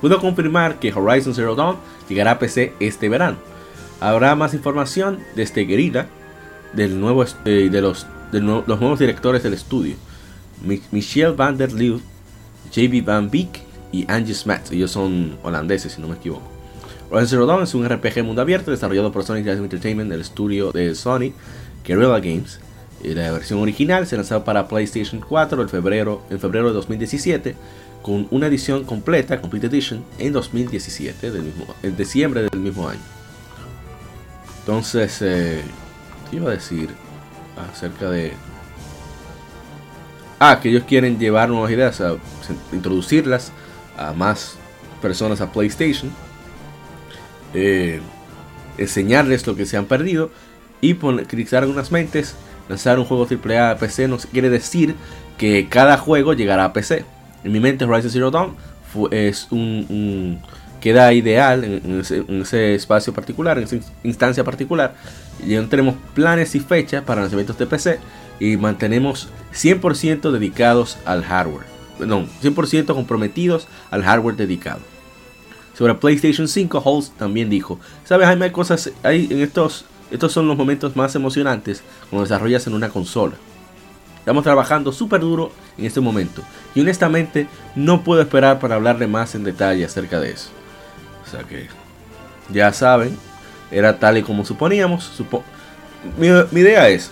pudo confirmar que Horizon Zero Dawn llegará a PC este verano Habrá más información desde Guerrilla del nuevo, eh, de los, los nuevos directores del estudio. Michelle van der Leeuw, JB Van Beek y Angie Smets. Ellos son holandeses, si no me equivoco. Horizon Zero Dawn es un RPG mundo abierto desarrollado por Sony Entertainment, el estudio de Sony, Guerrilla Games. La versión original se lanzó para PlayStation 4 en febrero, en febrero de 2017, con una edición completa, Complete Edition, en 2017, del mismo, en diciembre del mismo año. Entonces, eh, ¿qué iba a decir acerca de... Ah, que ellos quieren llevar nuevas ideas, a introducirlas a más personas a PlayStation, eh, enseñarles lo que se han perdido y criticar algunas mentes. Lanzar un juego AAA a PC no quiere decir que cada juego llegará a PC. En mi mente, Horizon Zero Dawn es un queda ideal en, ese, espacio particular, en esa instancia particular. Y no tenemos planes y fechas para lanzamientos de PC y mantenemos 100% dedicados al hardware. No, 100% comprometidos al hardware dedicado. Sobre PlayStation 5, Holst también dijo, sabes, Jaime, hay cosas, hay en estos, estos son los momentos más emocionantes cuando desarrollas en una consola. Estamos trabajando súper duro en este momento y honestamente no puedo esperar para hablarle más en detalle acerca de eso que ya saben, era tal y como suponíamos. mi, idea es,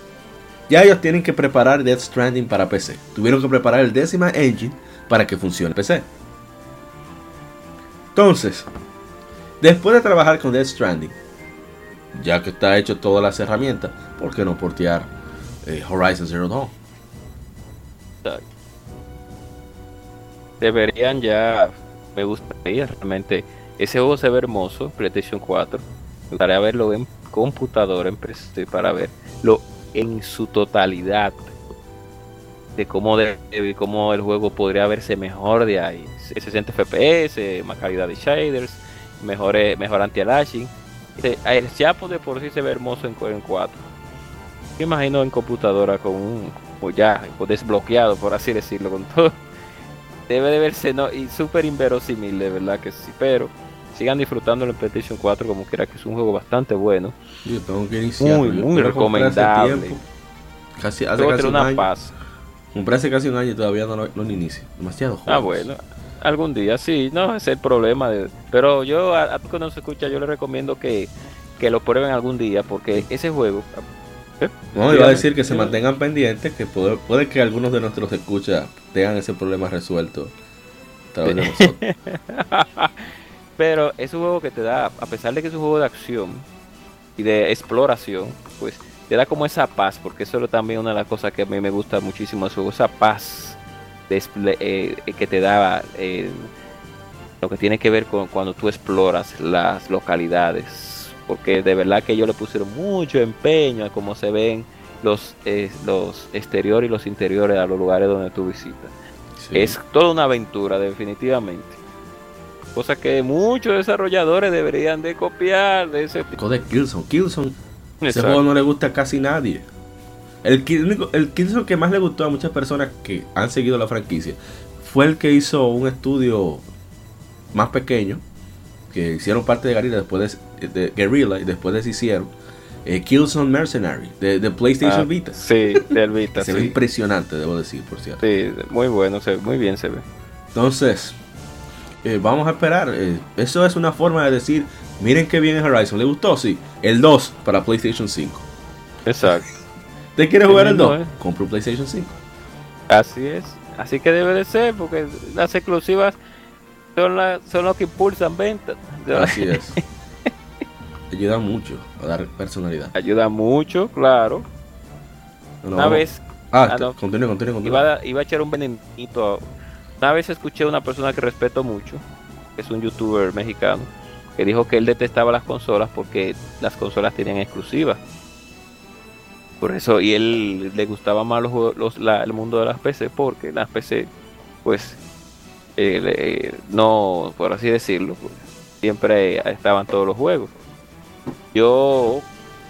ya ellos tienen que preparar Death Stranding para PC. Tuvieron que preparar el décima engine para que funcione PC. Entonces, después de trabajar con Death Stranding, ya que está hecho todas las herramientas, ¿por qué no portear eh, Horizon Zero Dawn? Deberían ya, me gustaría realmente ese juego se ve hermoso, PlayStation 4. Me gustaría verlo en computadora, en PC, para verlo en su totalidad. De cómo, de, cómo el juego podría verse mejor de ahí. 60 FPS, más calidad de shaders, mejor, mejor anti-aliasing. El Chapo de por sí se ve hermoso en, 4. Me imagino en computadora con un, pues ya, desbloqueado, por así decirlo, con todo. Debe de verse no, y súper inverosímil, de verdad que sí, pero sigan disfrutando el PlayStation 4 como quiera que es un juego bastante bueno. Yo tengo que iniciar. Muy, muy recomendable. Casi hace casi un año. Paz. Compré hace casi un año y todavía no lo, inicio. Demasiado juego. Ah, bueno. Algún día sí, no, ese es el problema. De, pero yo, a, a que no se escucha, yo le recomiendo que, que lo prueben algún día porque ese juego. ¿eh? No, iba a decir que se mantengan pendientes, que puede, puede que algunos de nuestros escuchas tengan ese problema resuelto. Pero es un juego que te da, a pesar de que es un juego de acción y de exploración, pues te da como esa paz, porque eso es también una de las cosas que a mí me gusta muchísimo, esa paz eh, que te daba eh, lo que tiene que ver con cuando tú exploras las localidades. Porque de verdad que ellos le pusieron mucho empeño a cómo se ven los, los exteriores y los interiores a los lugares donde tú visitas. Es toda una aventura, definitivamente. Cosa que muchos desarrolladores deberían de copiar de ese tipo. de Killzone. Killzone. Ese juego no le gusta a casi nadie. El, el Killzone que más le gustó a muchas personas que han seguido la franquicia fue el que hizo un estudio más pequeño que hicieron parte de Guerrilla después de, Guerrilla y después deshicieron eh, Killzone Mercenary de, PlayStation ah, Vita. Sí, del Vita. se ve impresionante, debo decir, por cierto. Sí, muy bueno, se, muy bien se ve. Entonces, eh, vamos a esperar. Eh, eso es una forma de decir, miren qué bien es Horizon. ¿Le gustó? Sí. El 2 para PlayStation 5. Exacto. ¿Te quieres jugar el 2? Compra un PlayStation 5. Así es. Así que debe de ser, porque las exclusivas son, la, son los que impulsan ventas. Así es. Ayuda mucho a dar personalidad. Ayuda mucho, claro. una vez. Ah, ah continúe, continúe, continúe. Iba, a, iba a echar un venenito. Una vez escuché a una persona que respeto mucho, que es un youtuber mexicano, que dijo que él detestaba las consolas porque las consolas tenían exclusivas. Por eso, y él le gustaba más los, los el mundo de las PC porque las PC, pues, eh, no, por así decirlo, pues, siempre estaban todos los juegos. Yo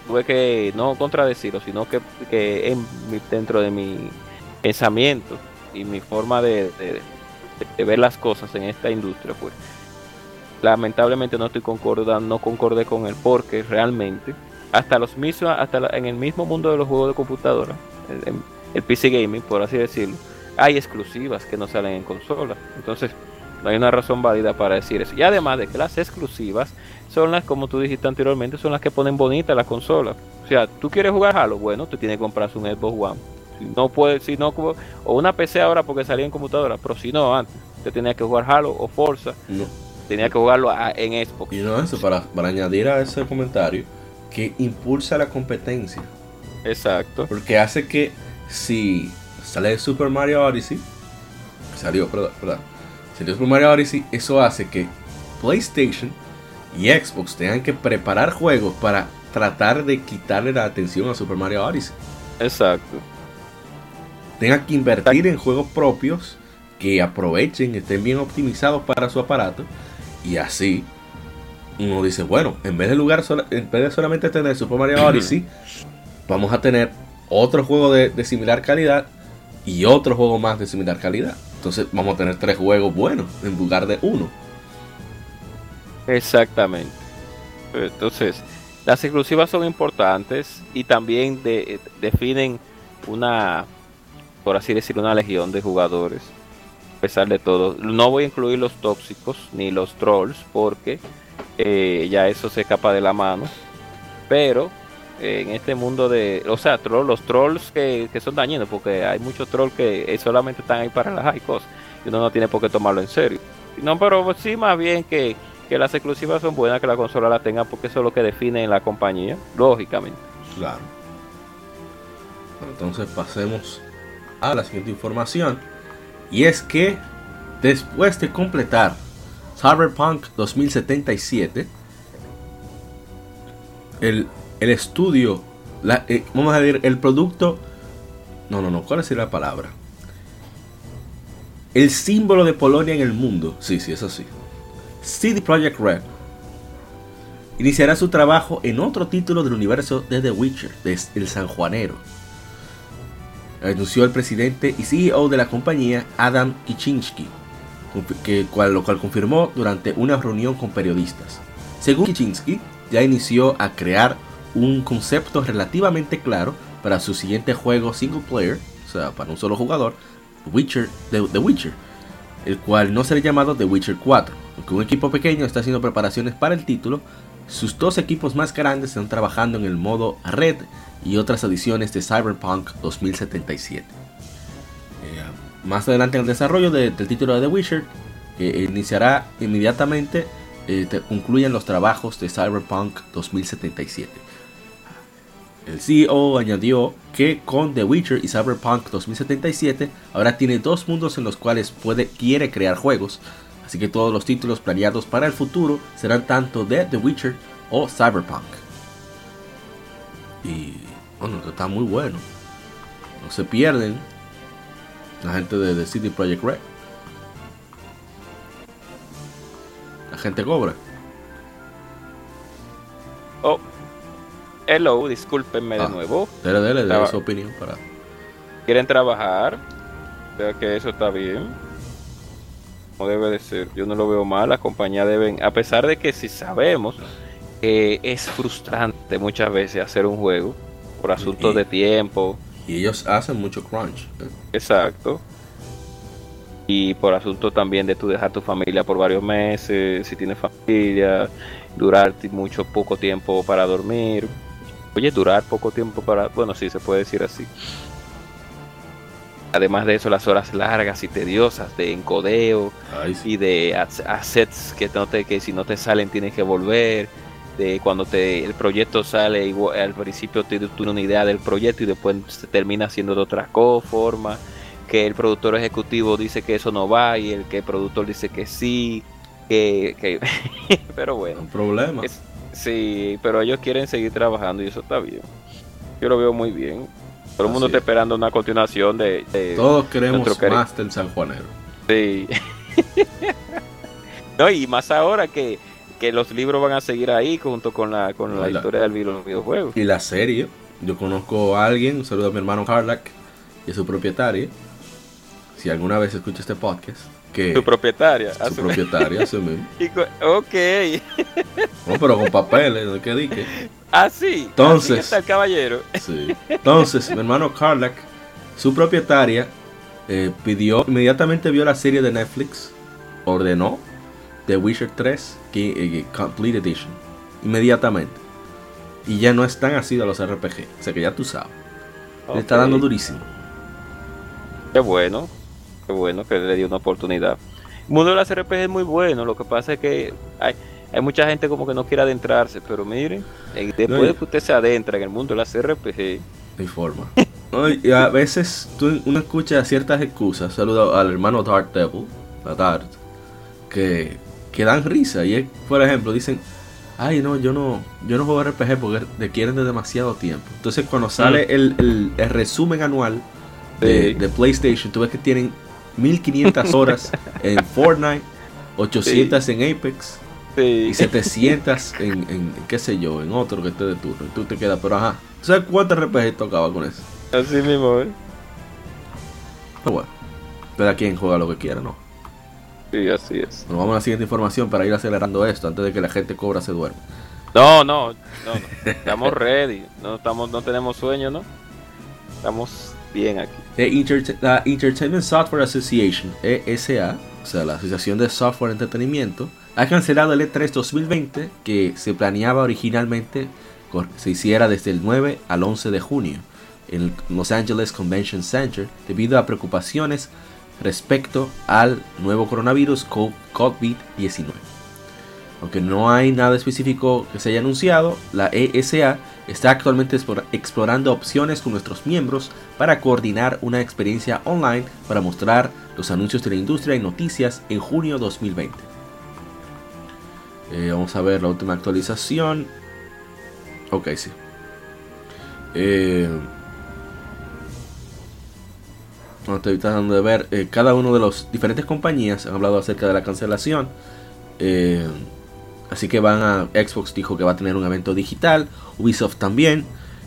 tuve que no contradecirlo, sino que, que en, dentro de mi pensamiento y mi forma de, ver las cosas en esta industria, pues lamentablemente no estoy concordando, no concordé con él porque realmente hasta los mismos, hasta en el mismo mundo de los juegos de computadora, el, el PC gaming, por así decirlo, hay exclusivas que no salen en consola. Entonces, no hay una razón válida para decir eso. Y además de que las exclusivas son las, como tú dijiste anteriormente, son las que ponen bonita la consola. O sea, tú quieres jugar Halo, bueno, tú tienes que comprarse un Xbox One. Si no puedes, si no, o una PC ahora porque salía en computadora, pero si no, antes, te tenías que jugar Halo o Forza. No. Tenía que jugarlo en Xbox. Y no eso, para, para añadir a ese comentario, que impulsa la competencia. Exacto. Porque hace que si sale Super Mario Odyssey, salió, perdón, perdón, salió Super Mario Odyssey, eso hace que PlayStation y Xbox tengan que preparar juegos para tratar de quitarle la atención a Super Mario Odyssey. Exacto. Tengan que invertir en juegos propios que aprovechen, estén bien optimizados para su aparato y así uno dice, bueno, en vez de lugar en vez de solamente tener Super Mario Odyssey, vamos a tener otro juego de, similar calidad y otro juego más de similar calidad. Entonces vamos a tener tres juegos buenos en lugar de uno. Exactamente. Entonces, las exclusivas son importantes y también definen una, por así decirlo, una legión de jugadores. A pesar de todo, no voy a incluir los tóxicos ni los trolls porque eh, ya eso se escapa de la mano. Pero en este mundo de, o sea, los trolls que, son dañinos, porque hay muchos trolls que solamente están ahí para las cosas y uno no tiene por qué tomarlo en serio. No, pero sí, más bien que, que las exclusivas son buenas, que la consola la tenga, porque eso es lo que define en la compañía, lógicamente. Claro. Entonces pasemos a la siguiente información. Y es que después de completar Cyberpunk 2077, el, el estudio, eh, vamos a decir, el producto, no, no, no, ¿cuál es la palabra? El símbolo de Polonia en el mundo, sí, sí, es así. CD Projekt Red iniciará su trabajo en otro título del universo de The Witcher, de El Sanjuanero. Anunció el presidente y CEO de la compañía, Adam Kichinski, que, cual, lo cual confirmó durante una reunión con periodistas. Según Kichinski, ya inició a crear un concepto relativamente claro para su siguiente juego single player, o sea, para un solo jugador, Witcher, The, Witcher, el cual no será llamado The Witcher 4. Aunque un equipo pequeño está haciendo preparaciones para el título, sus dos equipos más grandes están trabajando en el modo Red y otras ediciones de Cyberpunk 2077. Más adelante en el desarrollo del título de The Witcher, que iniciará inmediatamente, eh, concluyen los trabajos de Cyberpunk 2077. El CEO añadió que con The Witcher y Cyberpunk 2077 ahora tiene dos mundos en los cuales puede, quiere crear juegos, así que todos los títulos planeados para el futuro serán tanto de The Witcher o Cyberpunk. Y bueno, está muy bueno. No se pierden la gente de, The City Project Red. La gente cobra. Oh, hello, discúlpenme de Ah. nuevo. Dele, dele, dele su opinión para. ¿Quieren trabajar? Veo que eso está bien. Como debe de ser. Yo no lo veo mal. Las compañías deben, a pesar de que si sabemos que es frustrante muchas veces hacer un juego por asuntos Y- de tiempo. Y ellos hacen mucho crunch. ¿eh? Exacto. Y por asunto también de tú dejar tu familia por varios meses, si tienes familia, durar mucho poco tiempo para dormir. Oye, durar poco tiempo para, bueno, sí se puede decir así. Además de eso, las horas largas y tediosas de encodeo Ay, sí. y de as- assets que no te, que si no te salen tienes que volver. De cuando te el proyecto sale igual, al principio tienes tú una idea del proyecto y después se termina siendo de otra forma. Que el productor ejecutivo dice que eso no va y el que el productor dice que sí. Que, que pero bueno. Un problema. Es- sí, pero ellos quieren seguir trabajando y eso está bien. Yo lo veo muy bien. Todo el mundo está es. esperando una continuación de, de- Todos queremos más del San Juanero. Sí. no, y más ahora que, que los libros van a seguir ahí junto con la, con la historia del video- videojuego. Y la serie, yo conozco a alguien, un saludo a mi hermano Carlac y a su propietaria. Si alguna vez escucha este podcast, que Su propietaria. su asume. propietaria, mismo. Co- ok. No, pero con papeles, no que dique. Así. Entonces- así está el caballero. Sí. Entonces, mi hermano Carlac, su propietaria, eh, pidió, inmediatamente vio la serie de Netflix, ordenó The Witcher 3 que, eh, Complete Edition. Inmediatamente. Y ya no es tan así a los RPG. O sea que ya tú sabes. Le está dando durísimo. Qué bueno. Qué bueno que le dio una oportunidad. El mundo de las RPG es muy bueno. Lo que pasa es que hay, hay mucha gente como que no quiere adentrarse. Pero miren, eh, después No, de que usted se adentra en el mundo de las RPG, No forma. No, y a veces tú, uno escucha ciertas excusas. Saludo al hermano Dark Devil, a Dart, que, que dan risa. Y es, por ejemplo, dicen, ay no, yo no, yo no juego RPG porque requieren de demasiado tiempo. Entonces cuando sale el, el- el resumen anual de, Sí. de PlayStation, tú ves que tienen 1500 horas en Fortnite, 800 en Apex y 700 en, en, qué sé yo, en otro que esté de turno. Y tú te quedas, pero ajá. ¿Sabes cuántos RPG tocaba con eso? así mismo, ¿eh? Pero bueno, cada quien juega lo que quiera, ¿no? Sí, así es. Bueno, vamos a la siguiente información para ir acelerando esto antes de que la gente cobra se duerma. No, no, no, no. Estamos ready. No estamos, no tenemos sueño, ¿no? Estamos bien aquí. The Enterte- la Entertainment Software Association, ESA, o sea, la Asociación de Software y Entretenimiento, ha cancelado el E E3 2020 que se planeaba originalmente se hiciera desde el 9 al 11 de junio en el Los Angeles Convention Center debido a preocupaciones respecto al nuevo coronavirus co- COVID-19. Aunque no hay nada específico que se haya anunciado, la ESA está actualmente explora- explorando opciones con nuestros miembros para coordinar una experiencia online para mostrar los anuncios de la industria y noticias en junio 2020. Eh, vamos a ver la última actualización. Ok, sí. Eh, estoy tratando de ver. eh, cada uno de los diferentes compañías han hablado acerca de la cancelación. Eh, así que van a. Xbox dijo que va a tener un evento digital. Ubisoft también.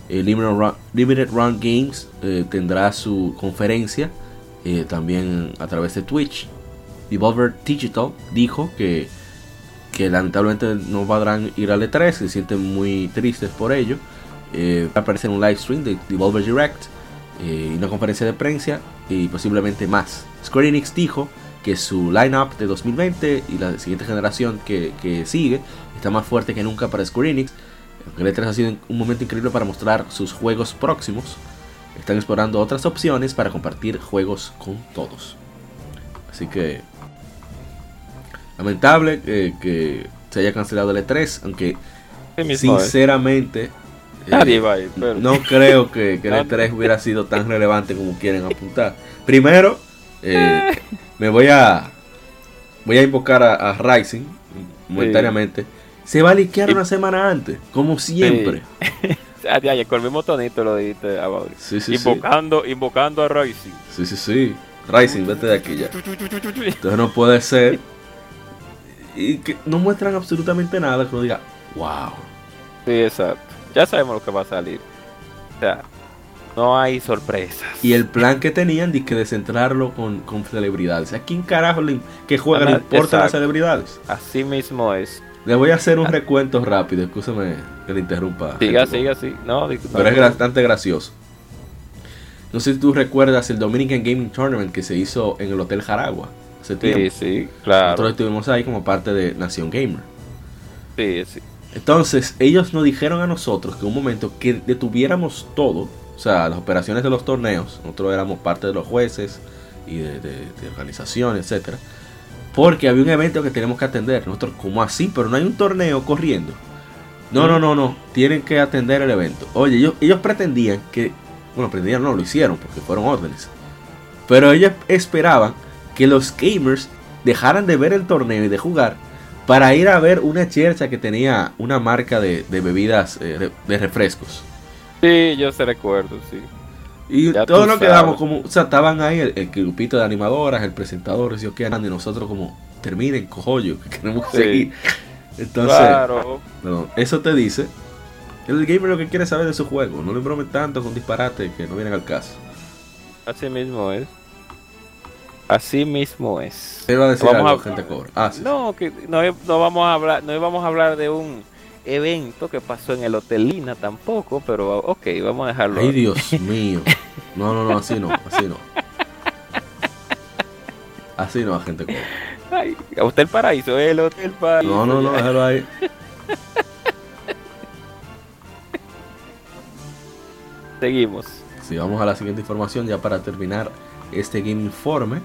eh, Limited, Run, Games tendrá su conferencia también a través de Twitch. Devolver Digital dijo que, que lamentablemente no podrán ir al E3, se sienten muy tristes por ello. Va a aparecer un live stream de Devolver Direct, eh, una conferencia de prensa y posiblemente más. Square Enix dijo que su lineup de 2020 y la siguiente generación que, que sigue está más fuerte que nunca para Square Enix. El E3 ha sido un momento increíble para mostrar sus juegos próximos. Están explorando otras opciones para compartir juegos con todos. Así que lamentable eh, que se haya cancelado el E3, aunque Sí ¿eh? sinceramente Nadie va a ir, pero- No creo que, que el No. E3 hubiera sido tan relevante como quieren apuntar. Primero, eh, me voy a voy a invocar a, a Rising momentáneamente. Se va a liquear una semana antes, como siempre. Ah, ya, ya, con el mismo tonito lo dijiste a. Sí, sí, sí. invocando, invocando a Rising. Sí, sí, sí. Rising, vete de aquí ya. Entonces no puede ser. Y que no muestran absolutamente nada que uno diga, wow. Sí, exacto. Ya sabemos lo que va a salir. O sea, no hay sorpresas. Y el plan que tenían de que de centrarlo con, con celebridades. ¿A quién carajo le, que juega le importan las celebridades? Así mismo es. Le voy a hacer un recuento rápido, escúchame que le interrumpa. Siga, siga, sí. No, Pero es bastante gracioso. No sé si tú recuerdas el Dominican Gaming Tournament que se hizo en el Hotel Jaragua hace Sí, sí, claro. Nosotros estuvimos ahí como parte de Nación Gamer. Sí, sí. Entonces, ellos nos dijeron a nosotros que un momento que detuviéramos todo, o sea, las operaciones de los torneos, nosotros éramos parte de los jueces y de, de, organización, etcétera, porque había un evento que teníamos que atender. Nosotros, ¿cómo así? Pero no hay un torneo corriendo. No, no, no, no, tienen que atender el evento. Oye, ellos, ellos pretendían que, bueno, pretendían, no, lo hicieron porque fueron órdenes. Pero ellos esperaban que los gamers dejaran de ver el torneo y de jugar para ir a ver una chercha que tenía una marca de, de bebidas, eh, de refrescos. Sí, yo se recuerdo, sí. Y Ya todo tú lo que sabes. damos como, o sea, estaban ahí el, el grupito de animadoras, el presentador, y que y nosotros como, terminen, cojollo, que queremos Sí. seguir. Entonces, claro. no, eso te dice, el gamer lo que quiere saber de su juego, no le bromen tanto con disparates que no vienen al caso. Así mismo es. Así mismo es. Te iba a decir Vamos algo, a- gente cobra. Ah, sí. No, que no, no vamos a hablar, no íbamos a hablar de un evento que pasó en el Hotel Lina tampoco, pero ok, vamos a dejarlo. Ay, ahí. Dios mío. No, no, no, así no, así no. Así no, gente cobra. Ay, Hotel Paraíso, el Hotel Paraíso. No, no, no, déjalo ahí. Seguimos. Sí, vamos a la siguiente información ya para terminar este Game Informe.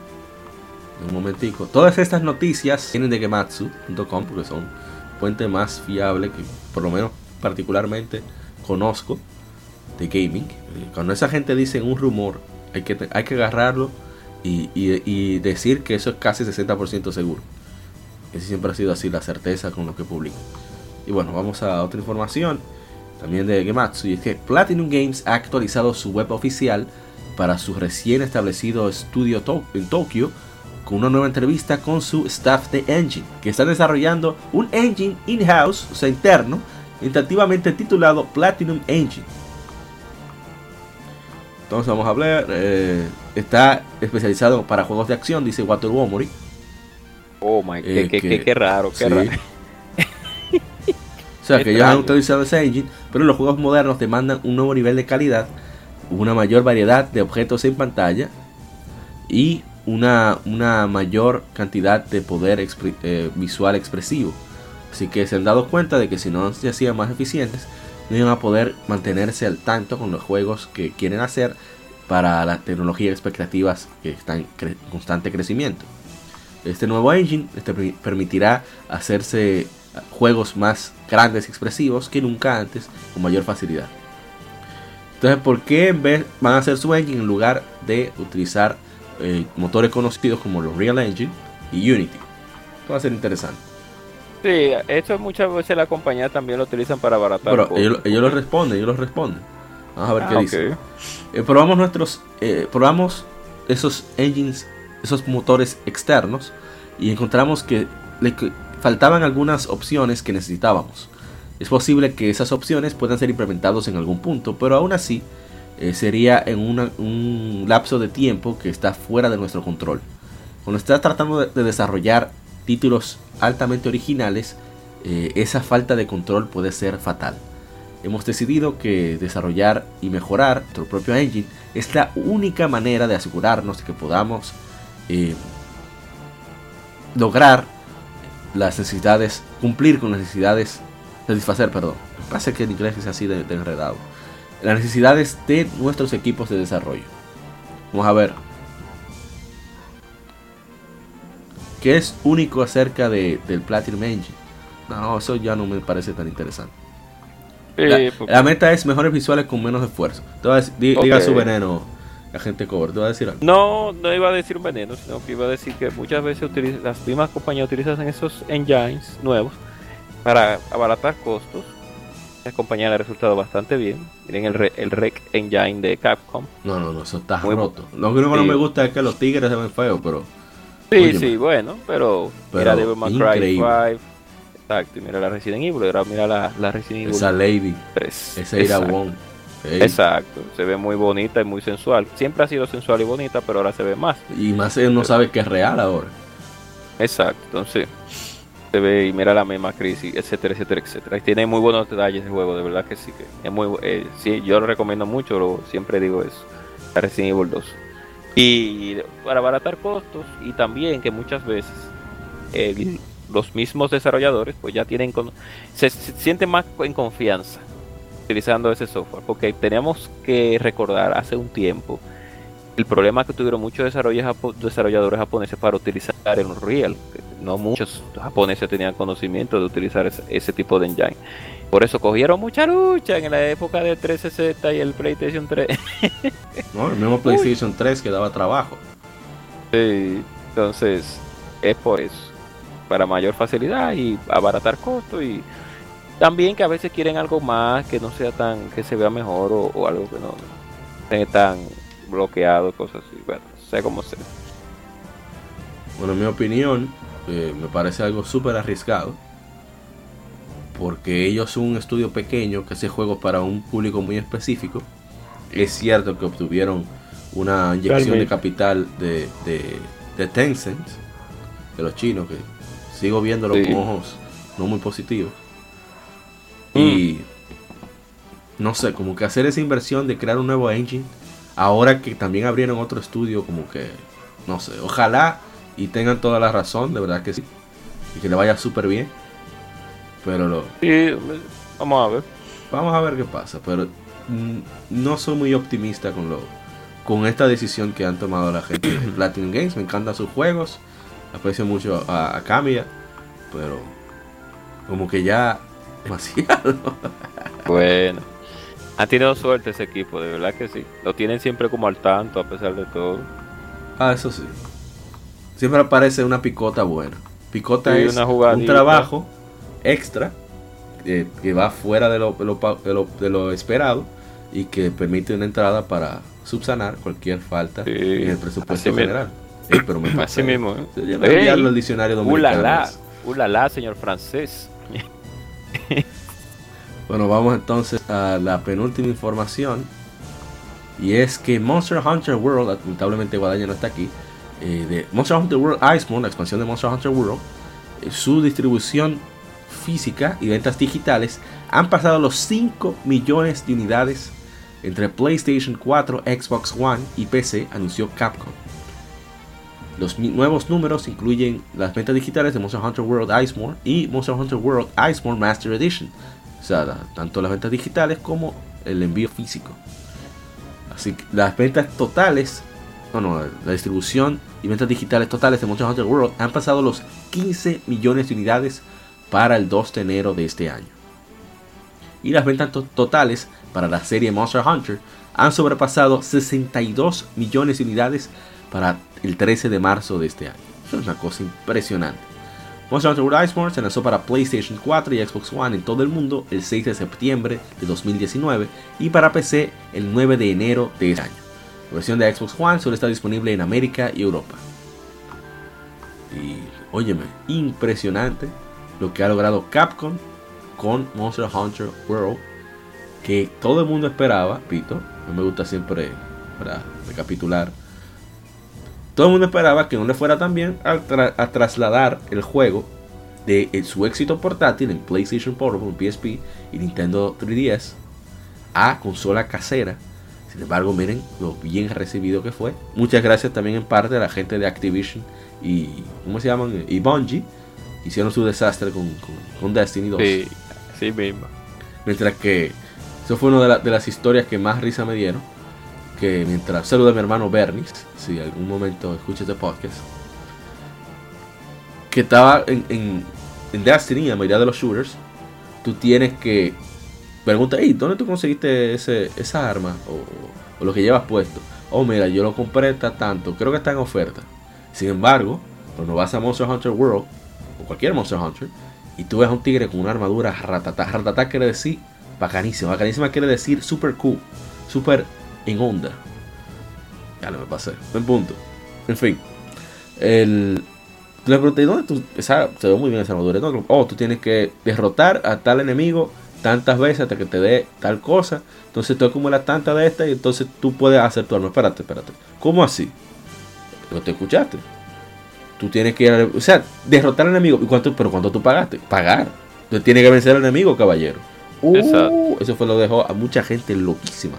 Un momentico. Todas estas noticias vienen de Gematsu.com porque son fuente más fiable que por lo menos particularmente conozco de gaming. Eh, Cuando esa gente dice un rumor, hay que, hay que agarrarlo y, y- y decir que eso es casi 60% seguro. Ese siempre ha sido así la certeza con lo que publican. Y bueno, vamos a otra información también de Gematsu y es que Platinum Games ha actualizado su web oficial para su recién establecido estudio to- en Tokio con una nueva entrevista con su staff de Engine, que están desarrollando un engine in-house, o sea, interno, tentativamente titulado Platinum Engine. Entonces vamos a hablar, eh, está especializado para juegos de acción, dice Wataru Omori. Oh my, qué, Eh, qué, qué- qué raro, qué sí. raro. O sea, que ellos han utilizado ese engine, pero los juegos modernos demandan un nuevo nivel de calidad, una mayor variedad de objetos en pantalla y una, una mayor cantidad de poder eh, visual expresivo. Así que se han dado cuenta de que si no se hacían más eficientes, no iban a poder mantenerse al tanto con los juegos que quieren hacer para la tecnología y expectativas que están en constante crecimiento. Este nuevo engine este permi- permitirá hacerse juegos más grandes y expresivos que nunca antes con mayor facilidad. Entonces, ¿por qué en vez van a hacer su engine en lugar de utilizar eh, motores conocidos como los Real Engine y Unity? Esto va a ser interesante. Sí, eso muchas veces la compañía también lo utilizan para abaratar. Pero ellos, ellos lo responden, ellos lo responden. Vamos a ver Ah, qué ok. dice. Eh, probamos nuestros, eh, probamos esos engines, esos motores externos y encontramos que le que faltaban algunas opciones que necesitábamos. Es posible que esas opciones puedan ser implementados en algún punto, pero aún así eh, sería en un lapso de tiempo que está fuera de nuestro control. Cuando estás tratando de, de desarrollar títulos altamente originales, eh, esa falta de control puede ser fatal. Hemos decidido que desarrollar y mejorar nuestro propio engine es la única manera de asegurarnos de que podamos eh, lograr las necesidades, cumplir con las necesidades, satisfacer, perdón. Parece que el inglés es así de, de enredado. Las necesidades de nuestros equipos de desarrollo. Vamos a ver. ¿Qué es único acerca de, del Platinum Engine? No, eso ya no me parece tan interesante. la, Sí, porque- la meta es mejores visuales con menos esfuerzo. Decir- di- Diga Ok. su veneno, la gente cover. Te voy a decir algo. No, no iba a decir un veneno, sino que iba a decir que muchas veces utiliza- las mismas compañías utilizan esos engines nuevos para abaratar costos. La compañía le ha resultado bastante bien. Miren el, re- el Rec Engine de Capcom. No, no, no, eso está Muy roto. Lo que no Sí. me gusta es que los tigres se ven feos, pero Sí, Óyeme. sí, bueno, pero, Pero mira Devil May Cry increíble. 5. Exacto, y mira la Resident Evil, mira la, la Resident Evil esa lady, 3. esa Ira. Wong. Exacto, se ve muy bonita y muy sensual. Siempre ha sido sensual y bonita, pero ahora se ve más. Y más él no sabe que es real ahora. Exacto, entonces ve y mira la misma crisis, etcétera, etcétera, etcétera. Y tiene muy buenos detalles el juego, de verdad que sí. Que es muy, eh, sí, yo lo recomiendo mucho, lo, siempre digo eso. Resident Evil 2. Y para abaratar costos y también que muchas veces el- los mismos desarrolladores pues ya tienen con- se, se sienten más en confianza utilizando ese software porque tenemos que recordar hace un tiempo el problema que tuvieron muchos desarrolladores japoneses para utilizar el Unreal. No muchos japoneses tenían conocimiento de utilizar ese, ese tipo de engine. Por eso cogieron mucha lucha en la época del 360 y el PlayStation 3. ¿no? El mismo PlayStation 3 que daba trabajo. Sí, entonces, es por eso. Para mayor facilidad y abaratar costos y también que a veces quieren algo más que no sea tan, que se vea mejor o, o algo que no esté tan bloqueado, cosas así. Bueno, sea como sea. Bueno, en mi opinión, eh, me parece algo súper arriesgado. Porque ellos son un estudio pequeño que hace juegos para un público muy específico. Es cierto que obtuvieron una inyección de capital de, de, de Tencent, de los chinos, que sigo viéndolo Sí. con ojos no muy positivos. Mm. Y no sé, como que hacer esa inversión de crear un nuevo engine, ahora que también abrieron otro estudio, como que, no sé, ojalá y tengan toda la razón, de verdad que sí, y que le vaya súper bien. Pero lo, Sí, vamos a ver. vamos a ver qué pasa, pero no soy muy optimista con lo con esta decisión que han tomado la gente de Platinum Games. Me encantan sus juegos, aprecio mucho a, a Kamiya, pero como que ya demasiado. Bueno, han tenido suerte ese equipo, de verdad que sí. Lo tienen siempre como al tanto a pesar de todo. Ah, eso sí. Siempre aparece una picota buena. Picota Sí, es una un trabajo extra eh, que va fuera de lo, de, lo, de lo- de lo esperado y que permite una entrada para subsanar cualquier falta Sí, en el presupuesto general. Ey, pero me Así mismo, ¿eh? Yo voy a enviarlo al diccionario dominicano. Ulala, ulala, señor francés. Bueno, vamos entonces a la penúltima información. Y es que Monster Hunter World, lamentablemente Guadaña no está aquí, eh, de Monster Hunter World Iceborne, la expansión de Monster Hunter World, eh, su distribución física y ventas digitales han pasado los 5 millones de unidades entre PlayStation 4, Xbox One y PC, anunció Capcom. Los nuevos números incluyen las ventas digitales de Monster Hunter World Iceborne y Monster Hunter World Iceborne Master Edition. O sea, tanto las ventas digitales como el envío físico. Así que las ventas totales, no, no, la distribución y ventas digitales totales de Monster Hunter World han pasado los 15 millones de unidades para el 2 de enero de este año. Y las ventas to- totales para la serie Monster Hunter han sobrepasado 62 millones de unidades para el 13 de marzo de este año. Eso es una cosa impresionante. Monster Hunter World Iceborne se lanzó para PlayStation 4 y Xbox One en todo el mundo el 6 de septiembre de 2019 y para PC el 9 de enero de este año. La versión de Xbox One solo está disponible en América y Europa. Y óyeme, impresionante lo que ha logrado Capcom con Monster Hunter World que todo el mundo esperaba, Pito, a mí me gusta siempre para recapitular todo el mundo esperaba que no le fuera tan bien a, tra- a trasladar el juego de eh, su éxito portátil en PlayStation Portable, PSP y Nintendo 3DS a consola casera. Sin embargo, miren lo bien recibido que fue. Muchas gracias también en parte a la gente de Activision y ¿cómo se llaman? Y Bungie. Hicieron su desastre con, con- con Destiny 2. Sí, sí mismo. Mientras que eso fue una de, la- de las historias que más risa me dieron. Que mientras saluda a mi hermano Bernis, si algún momento escucha este podcast, que estaba en, en, en Destiny, en la mayoría de los shooters, tú tienes que pregunta, hey, ¿dónde tú conseguiste ese, esa arma? O, lo que llevas puesto. Oh, mira, yo lo compré, está tanto, creo que está en oferta. Sin embargo, cuando vas a Monster Hunter World, o cualquier Monster Hunter, y tú ves a un tigre con una armadura ratata, ratata quiere decir bacanísima, bacanísima quiere decir super cool, super en onda. Ya no me pasé, buen punto. En fin, el, le pregunté, ¿dónde tú? Esa, se ve muy bien esa armadura. Oh, tú tienes que derrotar a tal enemigo tantas veces hasta que te dé tal cosa. Entonces tú acumulas tantas de estas y entonces tú puedes hacer tu arma. Espérate, espérate. ¿Cómo así? ¿No te escuchaste? Tú tienes que ir a, O sea, derrotar al enemigo. ¿Y cuánto, pero cuánto tú pagaste? Pagar. Tú tienes que vencer al enemigo, caballero. Uh, eso fue lo que dejó a mucha gente loquísima.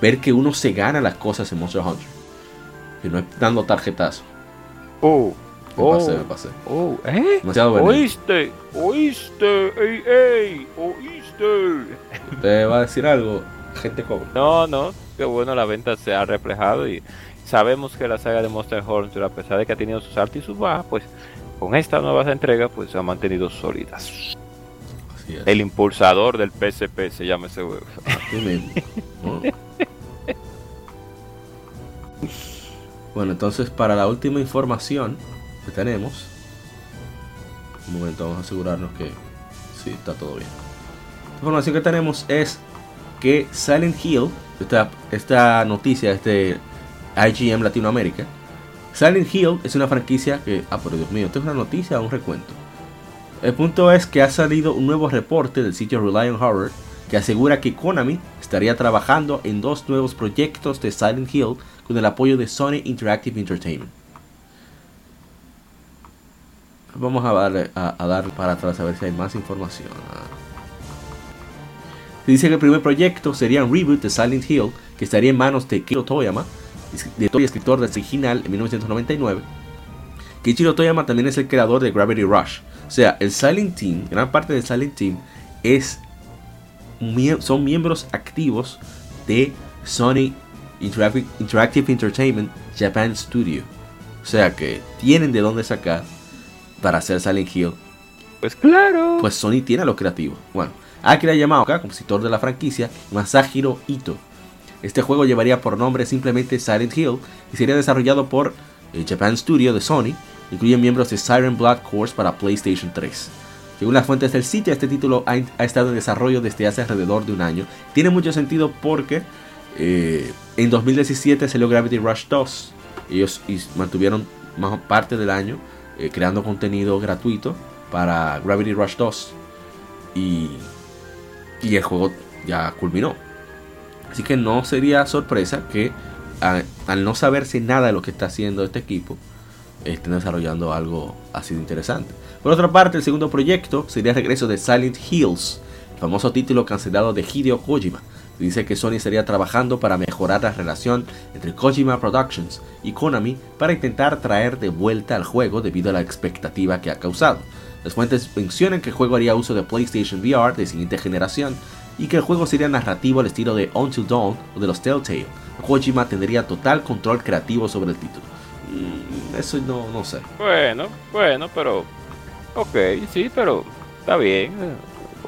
Ver que uno se gana las cosas en Monster Hunter. Y no es dando tarjetazo. Oh. Me oh, pasé, me pasé. Oh, ¿eh? Demasiado Oíste, oíste, ey, ey, oíste. ¿Te va a decir algo, gente joven? No, no, qué bueno la venta se ha reflejado y sabemos que la saga de Monster Hunter, a pesar de que ha tenido sus altos y sus bajas, pues con esta nueva entrega, pues se ha mantenido sólidas. Así es. El impulsador del PSP se llama ese juego. Mismo. Bueno, entonces para la última información que tenemos, un momento vamos a asegurarnos que sí, está todo bien. La información que tenemos es que Silent Hill, esta, esta noticia este IGM Latinoamérica, Silent Hill es una franquicia que, ah, por Dios mío, esto es una noticia o un recuento. El punto es que ha salido un nuevo reporte del sitio Rely on Horror que asegura que Konami estaría trabajando en dos nuevos proyectos de Silent Hill con el apoyo de Sony Interactive Entertainment. Vamos a dar, a, dar para atrás a ver si hay más información. Se dice que el primer proyecto sería un reboot de Silent Hill que estaría en manos de Kiro Toyama, director y escritor del original en 1999. Kichiro Toyama también es el creador de Gravity Rush. O sea, el Silent Team, gran parte del Silent Team es son miembros activos de Sony Interactive, Entertainment Japan Studio. O sea que tienen de dónde sacar para hacer Silent Hill. Pues claro. Pues Sony tiene a los creativos. Bueno, Akira Yamaoka, compositor de la franquicia, Masahiro Ito. Este juego llevaría por nombre simplemente Silent Hill y sería desarrollado por el eh, Japan Studio de Sony. Incluye miembros de Siren Blood Course para PlayStation 3. Según las fuentes del sitio, este título ha, estado en desarrollo desde hace alrededor de un año. Tiene mucho sentido porque eh, en 2017 salió Gravity Rush 2. Ellos mantuvieron más parte del año eh, creando contenido gratuito para Gravity Rush 2. Y, y el juego ya culminó. Así que no sería sorpresa que al no saberse nada de lo que está haciendo este equipo, estén desarrollando algo así de interesante. Por otra parte, el segundo proyecto sería el regreso de Silent Hills, el famoso título cancelado de Hideo Kojima. Dice que Sony estaría trabajando para mejorar la relación entre Kojima Productions y Konami para intentar traer de vuelta al juego debido a la expectativa que ha causado. Las fuentes mencionan que el juego haría uso de PlayStation VR de siguiente generación y que el juego sería narrativo al estilo de Until Dawn o de los Telltale. Kojima tendría total control creativo sobre el título. Mm, eso no, no sé. Bueno, bueno, pero Ok, sí, pero está bien.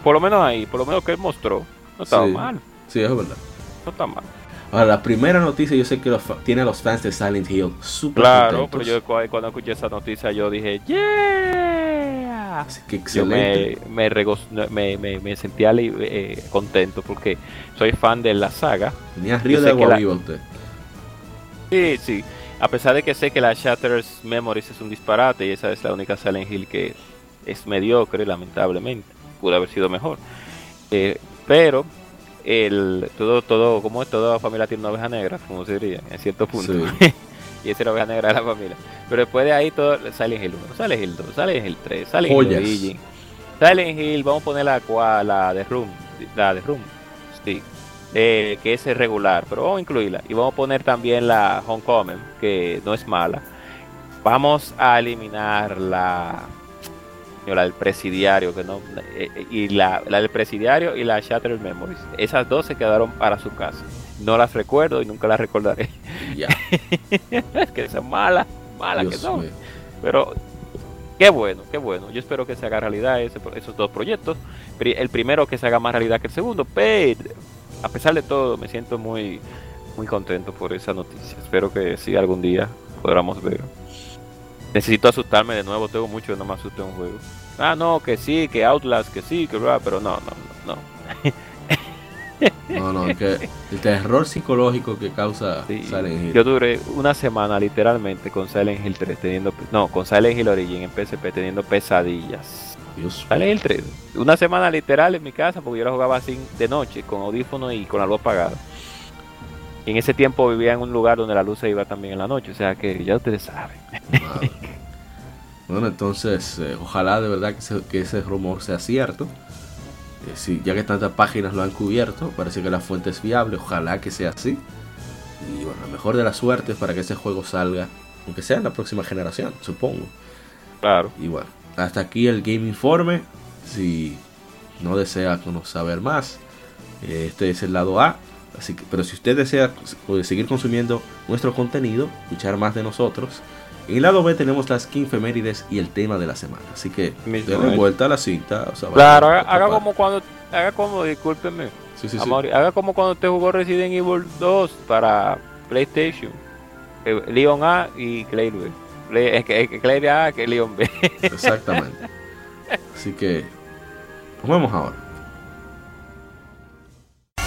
Por lo menos ahí, por lo menos que él mostró, no estaba mal. Sí, es verdad. No está mal. Ahora, la primera noticia yo sé que tiene a los fans de Silent Hill súper Claro, pero yo cuando escuché esa noticia yo dije, ¡Yeah! Así que excelente. me, me, me, sentía eh, contento porque soy fan de la saga. Tenía río de agua viva usted. Sí, sí. A pesar de que sé que la Shatter's Memories es un disparate y esa es la única Silent Hill que es mediocre, lamentablemente. Pudo haber sido mejor. Eh, pero el todo, todo, como es toda familia tiene una oveja negra, como se diría, en cierto punto. y esa es la oveja negra de la familia. Pero después de ahí todo Silent Hill 1, Silent Hill 2, Silent Hill 3, Silent Hill Origin. Silent Hill, vamos a poner la, la de Room, la de Room, sí, eh, que es regular, pero vamos a incluirla. Y vamos a poner también la Homecoming, que no es mala. Vamos a eliminar la la del presidiario que no eh, eh, y la, del presidiario y la Shattered Memories esas dos se quedaron para su casa no las recuerdo y nunca las recordaré es que son malas malas que son pero Qué bueno, qué bueno. Yo espero que se haga realidad esos dos proyectos. El primero que se haga más realidad que el segundo, pero a pesar de todo me siento muy, muy contento por esa noticia. Espero que sí algún día podamos ver. Necesito asustarme de nuevo, tengo mucho que no me asuste un juego. Ah, no, que sí, que Outlast, que sí, que pero no, no, no. No, no, que el terror psicológico que causa Silent Hill. Yo duré una semana literalmente con Silent Hill 3 teniendo, no, con Silent Hill Origin en PSP teniendo pesadillas. Dios. Silent Hill 3. Una semana literal en mi casa porque yo la jugaba así de noche con audífono y con la luz apagada. Y en ese tiempo vivía en un lugar donde la luz se iba también en la noche, o sea que ya ustedes saben. Bueno, entonces, eh, ojalá de verdad que ese rumor sea cierto eh, ya que tantas páginas lo han cubierto, parece que la fuente es viable, ojalá que sea así. Y bueno, mejor de la suerte para que ese juego salga, aunque sea en la próxima generación, supongo. Claro. Y bueno, hasta aquí el Game Informe. Si no desea saber más, eh, este es el lado A. Así que, pero si usted desea pues, seguir consumiendo nuestro contenido, escuchar más de nosotros, en el lado B tenemos las quinfemérides y el tema de la semana. Así que denle vuelta a la cinta. claro, haga, como cuando, haga como, discúlpeme. haga como cuando usted jugó Resident Evil 2 para PlayStation. Eh, Leon A y Clay B. Clay A que Leon B. Exactamente. Así que nos vemos ahora.